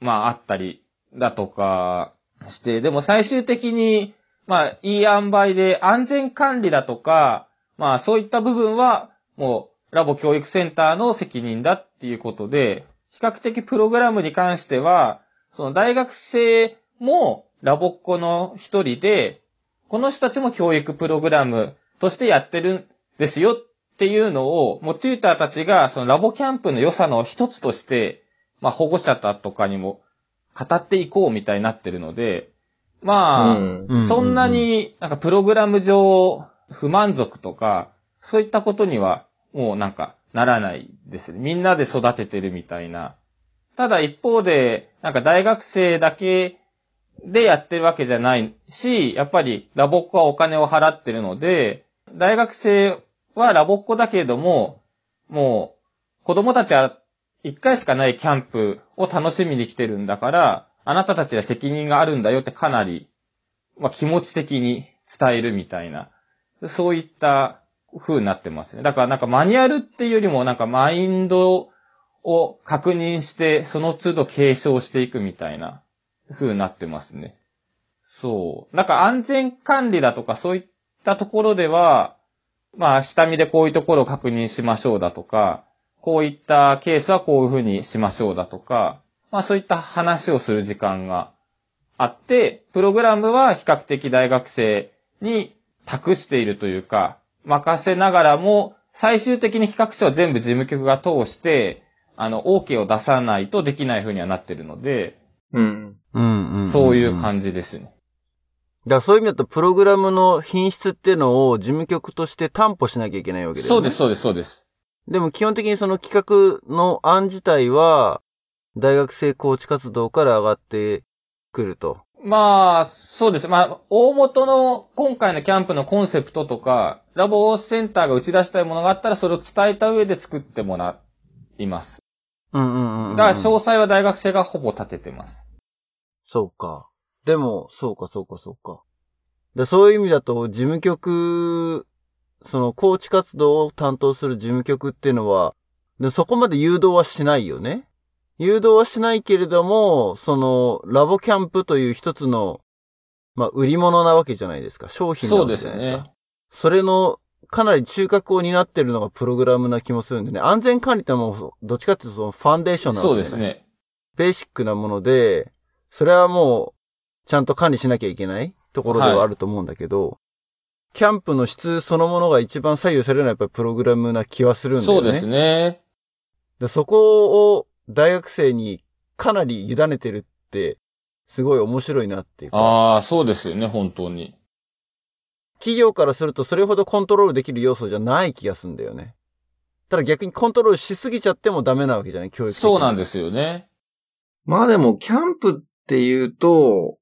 まああったりだとかして、でも最終的に、まあ、いい塩梅で安全管理だとか、まあそういった部分は、もう、ラボ教育センターの責任だっていうことで、比較的プログラムに関しては、その大学生もラボっ子の一人で、この人たちも教育プログラムとしてやってるんですよっていうのを、もうテューターたちがそのラボキャンプの良さの一つとして、まあ保護者だとかにも語っていこうみたいになってるので、まあ、うんうそんな、になんかプログラム上不満足とか、そういったことにはもうなんかならないですね。みんなで育ててるみたいな。ただ一方で、なんか大学生だけでやってるわけじゃないし、やっぱりラボっ子はお金を払ってるので、大学生はラボっ子だけれども、もう子供たちは一回しかないキャンプを楽しみに来てるんだから、あなたたちは責任があるんだよってかなり、まあ気持ち的に伝えるみたいな、そういった風になってますね。だからなんかマニュアルっていうよりもなんかマインドを確認して、その都度継承していくみたいな風になってますね。そう。なんか安全管理だとかそういったところでは、まあ下見でこういうところを確認しましょうだとか、こういったケースはこういう風にしましょうだとか、まあそういった話をする時間があって、プログラムは比較的大学生に託しているというか、任せながらも、最終的に企画書は全部事務局が通して、あの、OK を出さないとできない風にはなってるので、うん。うんうん。そういうじ。感じですね。だからそういう意味だと、プログラムの品質っていうのを事務局として担保しなきゃいけないわけだよね。そうです、。そうです、そうです。でも基本的にその企画の案自体は、大学生コーチ活動から上がってくると。まあ、そうです。まあ、大元の今回のキャンプのコンセプトとか、ラボセンターが打ち出したいものがあったら、それを伝えた上で作ってもらいます。うんうんうんうん。だから詳細は大学生がほぼ立ててます。そうか。でも、そうかそうかそうか。でそういう意味だと、事務局、その、コーチ活動を担当する事務局っていうのは、でそこまで誘導はしないよね。誘導はしないけれども、その、ラボキャンプという一つの、まあ、売り物なわけじゃないですか。商品なわけじゃないですか。ね。それの、かなり中核を担ってるのがプログラムな気もするんでね。安全管理ってもう、どっちかっていうとそのファンデーションなわけそうねですね。ベーシックなもので、それはもう、ちゃんと管理しなきゃいけないところではあると思うんだけど、キャンプの質そのものが一番左右されるのはやっぱりプログラムな気はするんだよね。そうですね。でそこを大学生にかなり委ねてるって、すごい面白いなっていうか、ああ、そうですよね、本当に。企業からするとそれほどコントロールできる要素じゃない気がするんだよね。ただ逆にコントロールしすぎちゃってもダメなわけじゃない？教育的に。す。そうなんですよね。まあでも、キャンプっていうと、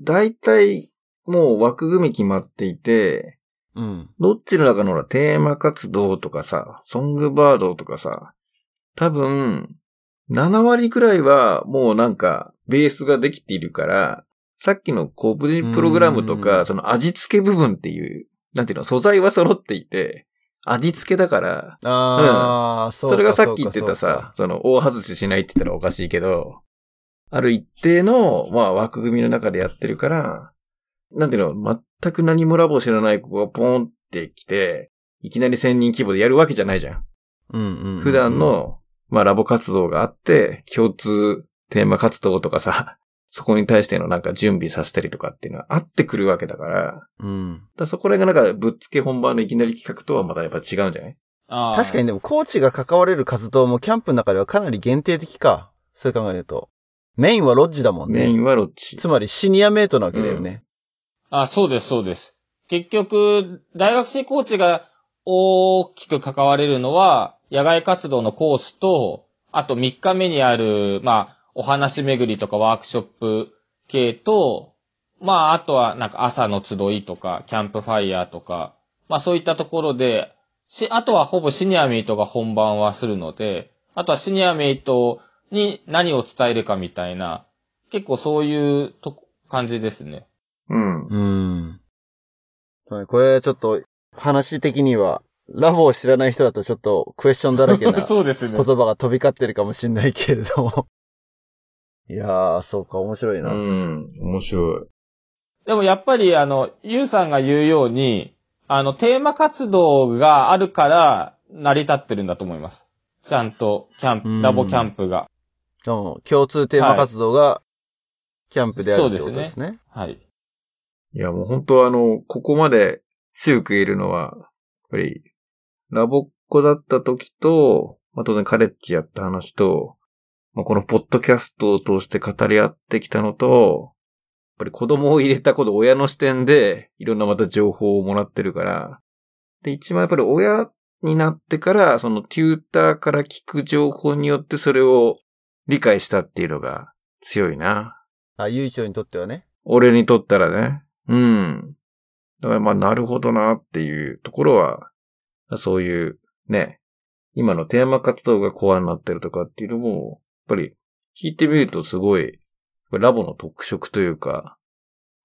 大体、もう枠組み決まっていて、うん。どっちの中のほらテーマ活動とかさ、ソングバードとかさ、多分、7割くらいはもうなんか、ベースができているから、さっきのコブプログラムとうん。か、その味付け部分っていう、なんていうの、素材は揃っていて、味付けだから、ああ、そうかそれがさっき言ってたさ、その大外ししないって言ったらおかしいけど、ある一定の、まあ枠組みの中でやってるから、なんていうの、全く何もラボ知らない子がポンって来て、いきなり1000人規模でやるわけじゃないじゃん。うんうんうん普段、の、まあラボ活動があって、共通テーマ活動とかさ、そこに対してのなんか準備させたりとかっていうのはあってくるわけだから、うん。らそこらがなんかぶっつけ本番のいきなり企画とはまたやっぱ違うんじゃない？あー確かにでも、コーチが関われる活動もキャンプの中ではかなり限定的か。そう考えると。メインはロッジだもんね。メインはロッチ。つまりシニアメイトなわけだよね。あ、そうです、そうです。結局、大学生コーチが大きく関われるのは、野外活動のコースと、あと3日目にある、まあ、お話巡りとかワークショップ系と、まあ、あとはなんか朝の集いとか、キャンプファイヤーとか、まあそういったところで、し、あとはほぼシニアメイトが本番はするので、あとはシニアメイトに何を伝えるかみたいな、結構そういうとこ感じですね。うん。うん。これちょっと、話的には、ラボを知らない人だとちょっとクエスチョンだらけな 言。葉が飛び交ってるかもしれないけれども。いやー、そうか、面白いな。うん。面白い。でもやっぱりあの、ゆうさんが言うように、あの、テーマ活動があるから成り立ってるんだと思います。ちゃんと、キャンうんプ、ラボキャンプが。その共通テーマ活動が、キャンプであるってことですね。はい。いや、もう本当あの、ここまで強く言えるのは、やっぱり、ラボっ子だった時と、まあ、当然カレッジやった話と、まあ、このポッドキャストを通して語り合ってきたのと、ぱり子供を入れたこと親の視点で、いろんなまた情報をもらってるから、で、一番やっぱり親になってから、そのテューターから聞く情報によってそれを理解したっていうのが強いな。あ、ゆいちょにとってはね。俺にとったらね。うん。だからまあ、なるほどなっていうところは、そういうね、今のテーマ活動がコアになってるとかっていうのも、やっぱり聞いてみるとすごい、ラボの特色というか、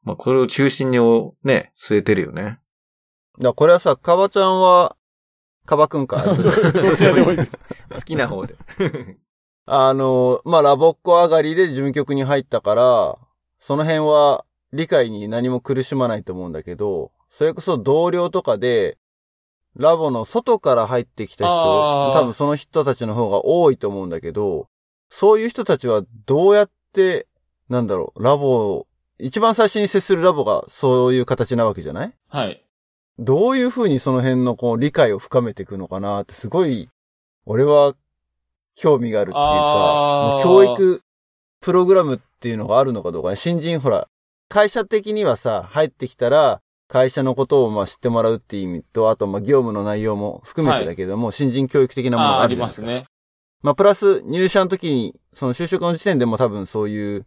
まあこれを中心におね、据えてるよね。だからこれはさ、カバちゃんは、カバくんか。好きな方で。あの、まあ、ラボっ子上がりで事務局に入ったから、その辺は理解に何も苦しまないと思うんだけど、それこそ同僚とかで、ラボの外から入ってきた人、多分その人たちの方が多いと思うんだけど、そういう人たちはどうやって、なんだろう、ラボを、一番最初に接するラボがそういう形なわけじゃない？はい。どういうふうにその辺のこう理解を深めていくのかなってすごい、俺は興味があるっていうか、教育プログラムっていうのがあるのかどうかね。新人ほら、会社的にはさ、入ってきたら、会社のことをまあ知ってもらうっていう意味と、あとまあ業務の内容も含めてだけども、新人教育的なものがああ、あありるじゃないですか。ますね。まあプラス入社の時に、その就職の時点でも多分そういう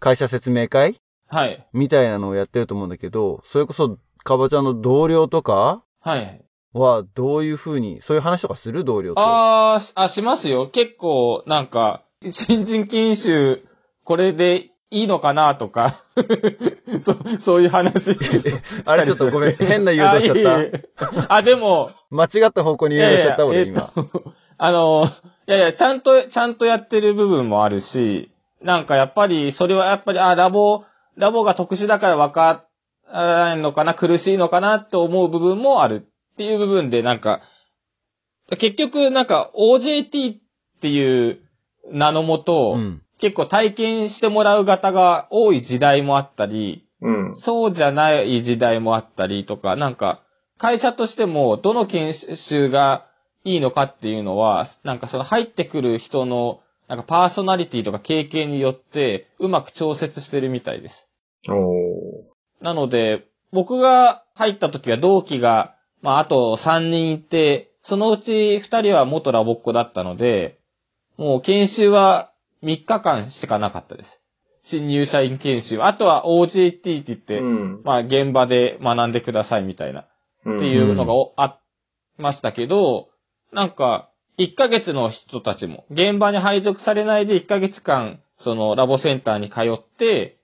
会社説明会はい。みたいなのをやってると思うんだけど、それこそ、かばちゃんの同僚とか、はい。は、どういうふうに、そういう話とかする？同僚と。ああ、しますよ。結構、なんか、新人研修、これでいいのかなとか、そそういう話。あれちょっとごめん変な誘導しちゃったあいえいえあ、でも、間違った方向に誘導しちゃった俺、いやいや今。えあの、いやいや、ちゃんと、ちゃんとやってる部分もあるし、なんかやっぱり、それはやっぱり、あ、ラボ、ラボが特殊だから分からないのかな、苦しいのかなって思う部分もあるっていう部分で、なんか、結局、なんか OJT っていう名のもと、うん。結構体験してもらう方が多い時代もあったり、うん。そうじゃない時代もあったりとか、なんか、会社としても、どの研修がいいのかっていうのは、なんかその入ってくる人の、なんかパーソナリティとか経験によって、うまく調節してるみたいです。なので、僕が入った時は同期が、まああと3人いて、そのうち2人は元ラボっ子だったので、もう研修は3日間しかなかったです。新入社員研修。あとは OJT って言って、うん。まあ現場で学んでくださいみたいな、っっていうのがおあましたけど、なんか、1ヶ月の人たちも、現場に配属されないで1ヶ月間、そのラボセンターに通って、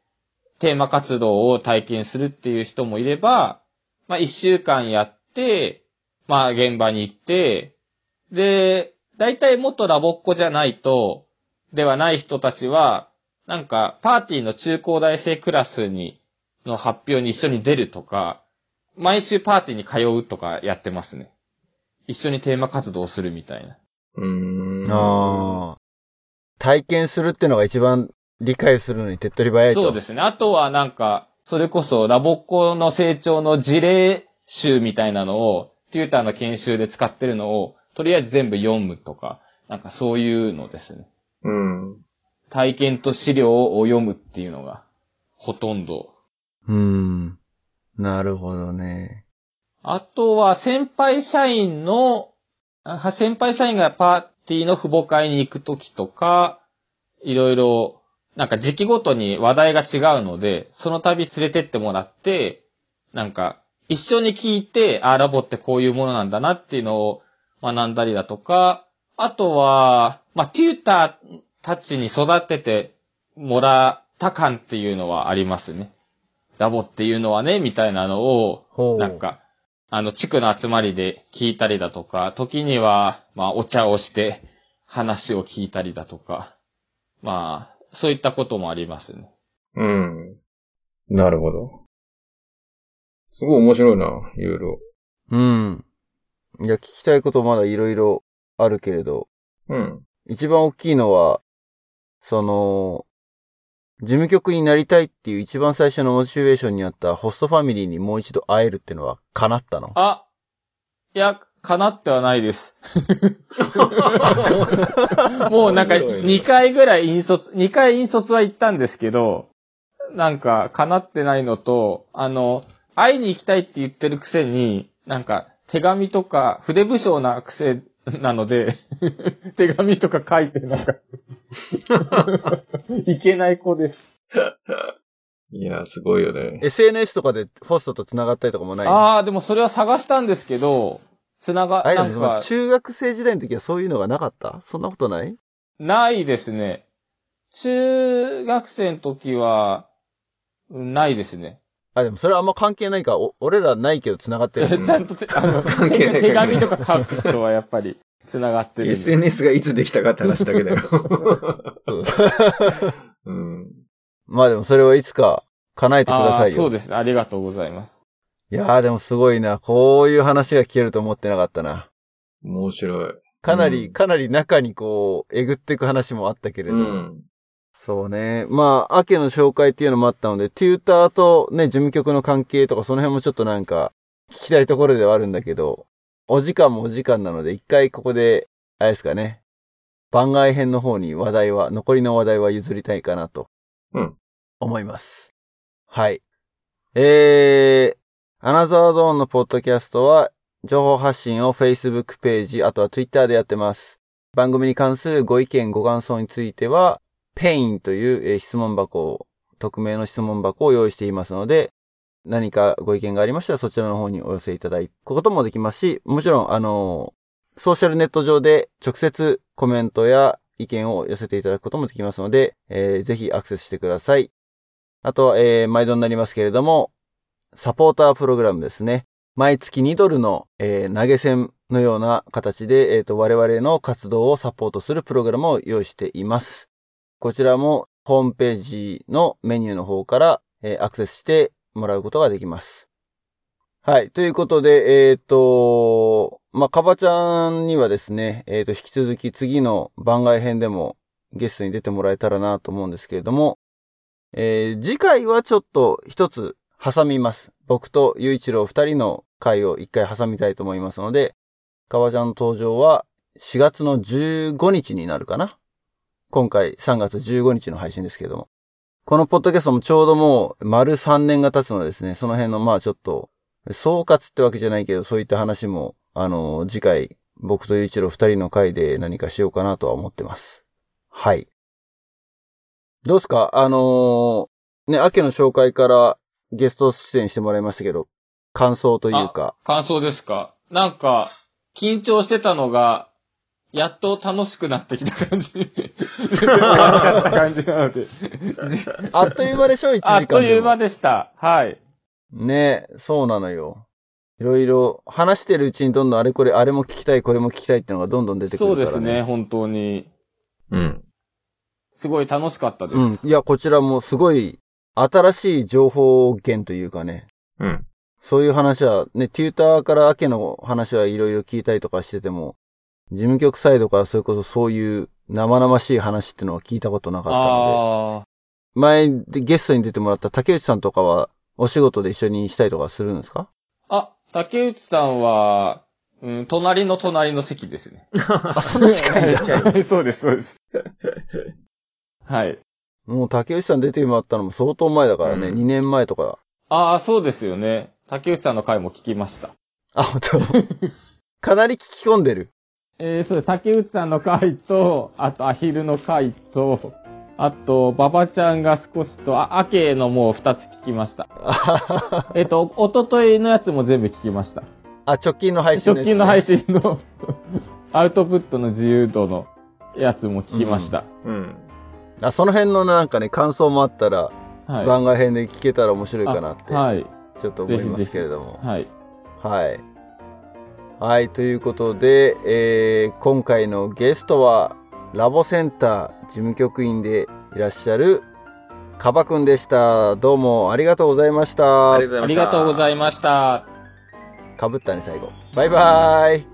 テーマ活動を体験するっていう人もいれば、まあ1週間やって、まあ現場に行って、で、大体元ラボっ子じゃないと、ではない人たちは、なんか、パーティーの中高大生クラスに、の発表に一緒に出るとか、毎週パーティーに通うとかやってますね。一緒にテーマ活動するみたいな。うーん。ああ。体験するってのが一番理解するのに手っ取り早いと。そうですね。あとはなんか、それこそラボっ子の成長の事例集みたいなのを、テューターの研修で使ってるのを、とりあえず全部読むとか、なんかそういうのですね。うん。体験と資料を読むっていうのが、ほとんど。うーん。なるほどね。あとは、先輩社員の、あ先輩社員がパーティーの父母会に行くときとか、いろいろ、なんか時期ごとに話題が違うので、その度連れてってもらって、なんか、一緒に聞いて、あ、ラボってこういうものなんだなっていうのを学んだりだとか、あとは、まあ、テューターたちに育ててもらった感っていうのはありますね。ラボっていうのはね、みたいなのを。なん。か、あの、地区の集まりで聞いたりだとか、時には、まあ、お茶をして話を聞いたりだとか、まあ、そういったこともありますね。うん。なるほど。すごい面白いな、いろいろ。うん。いや、聞きたいことまだいろいろあるけれど、うん。一番大きいのは、その、事務局になりたいっていう一番最初のモチベーションにあったホストファミリーにもう一度会えるってのは叶ったの？あ、いや、叶ってはないです。もうなんか、2回ぐらい引率、2回引率は行ったんですけど、なんか、叶ってないのと、あの、会いに行きたいって言ってるくせに、なんか、手紙とか、筆武将な癖なので、手紙とか書いて、なんか、いけない子です。いや、すごいよね。SNS とかでホストと繋がったりとかもない？ああ、でもそれは探したんですけど、繋が、なんか、中学生時代の時はそういうのがなかった？そんなことない？ないですね。中学生の時は、ないですね。あ、でもそれはあんま関係ないから、お俺らないけど繋がってる。ちゃんとて、あの、関係ない手紙とか書く人はやっぱり繋がってる。SNS がいつできたかって話だけだよ。うん うん。まあでもそれはいつか叶えてくださいよ。そうですね。ありがとうございます。いやーでもすごいな。こういう話が聞けると思ってなかったな。面白い。かなり、うんかなり中にこう、えぐっていく話もあったけれど。うん。そうね。まあ、アケの紹介っていうのもあったので、テューターとね、事務局の関係とかその辺もちょっとなんか、聞きたいところではあるんだけど、お時間もお時間なので、一回ここで、あれですかね、番外編の方に話題は、残りの話題は譲りたいかなと。うん。思います。はい。えー、アナザードーンのポッドキャストは、情報発信を Facebook ページ、あとは Twitter でやってます。番組に関するご意見、ご感想については、 Peing という、質問箱を、匿名の質問箱を用意していますので、何かご意見がありましたらそちらの方にお寄せいただくこともできますし、もちろん、あのソーシャルネット上で直接コメントや意見を寄せていただくこともできますので、えーぜひアクセスしてください。あとは、えー毎度になりますけれども、サポータープログラムですね。毎月2ドルの、えー投げ銭のような形で、えっ、と、我々の活動をサポートするプログラムを用意しています。こちらもホームページのメニューの方から、えーアクセスしてもらうことができます。はい。ということで、えっ、と、まあ、かばちゃんにはですね、えっ、と、引き続き次の番外編でもゲストに出てもらえたらなと思うんですけれども、えー次回はちょっと一つ挟みます。僕と雄一郎二人の回を一回挟みたいと思いますので、かばちゃんの登場は4月の15日になるかな？今回3月15日の配信ですけれども。このポッドキャストもちょうどもう丸3年が経つのですね、その辺のまあちょっと、総括ってわけじゃないけど、そういった話も、あの、次回、僕と雄一郎二人の回で何かしようかなとは思ってます。はい。どうすか？あのーね、秋の紹介からゲスト出演してもらいましたけど、感想というか。感想ですか？なんか、緊張してたのが、やっと楽しくなってきた感じ。終わっちゃった感じなので。じあっという間でしょ ?1 時間あっという間ででした。はい。も。ね、そうなのよ。いろいろ話してるうちにどんどんあれこれ、あれも聞きたい、これも聞きたいってのがどんどん出てくそうるからね。ですね、本当に。うん。すごい楽しかったです。うん。いや、こちらもすごい新しい情報源というかね。うん。そういう話は、ね、テューターから明けの話はいろいろ聞いたりとかしてても、事務局サイドからそれこそそういう生々しい話っていうのは聞いたことなかったので。前でゲストに出てもらった竹内さんとかは、お仕事で一緒にしたりとかするんですか？あ、竹内さんは、うん、隣の隣の席ですね。あ、そんな近いんだ。そうです、そうです。はい。もう竹内さん出てもらったのも相当前だからね、うん2年前とか。ああ、そうですよね。竹内さんの回も聞きました。あ、本当かなり聞き込んでる。えー、そうです。竹内さんの回と、あとアヒルの回と、あと、ババちゃんが少しと、あ、アケのもう二つ聞きました。えっと、おとといのやつも全部聞きました。あ、直近の配信のやつ、ね。直近の配信の アウトプットの自由度のやつも聞きました。うん。あ、その辺のなんかね、感想もあったら、はい。番外編で聞けたら面白いかなって、あはい。ちょっと思いますけれども。はい。はい。はい、ということで、えー、今回のゲストは、ラボセンター事務局員でいらっしゃる、カバくんでした。どうもありがとうございました。ありがとうございました。かぶったね、最後。バイバーイ。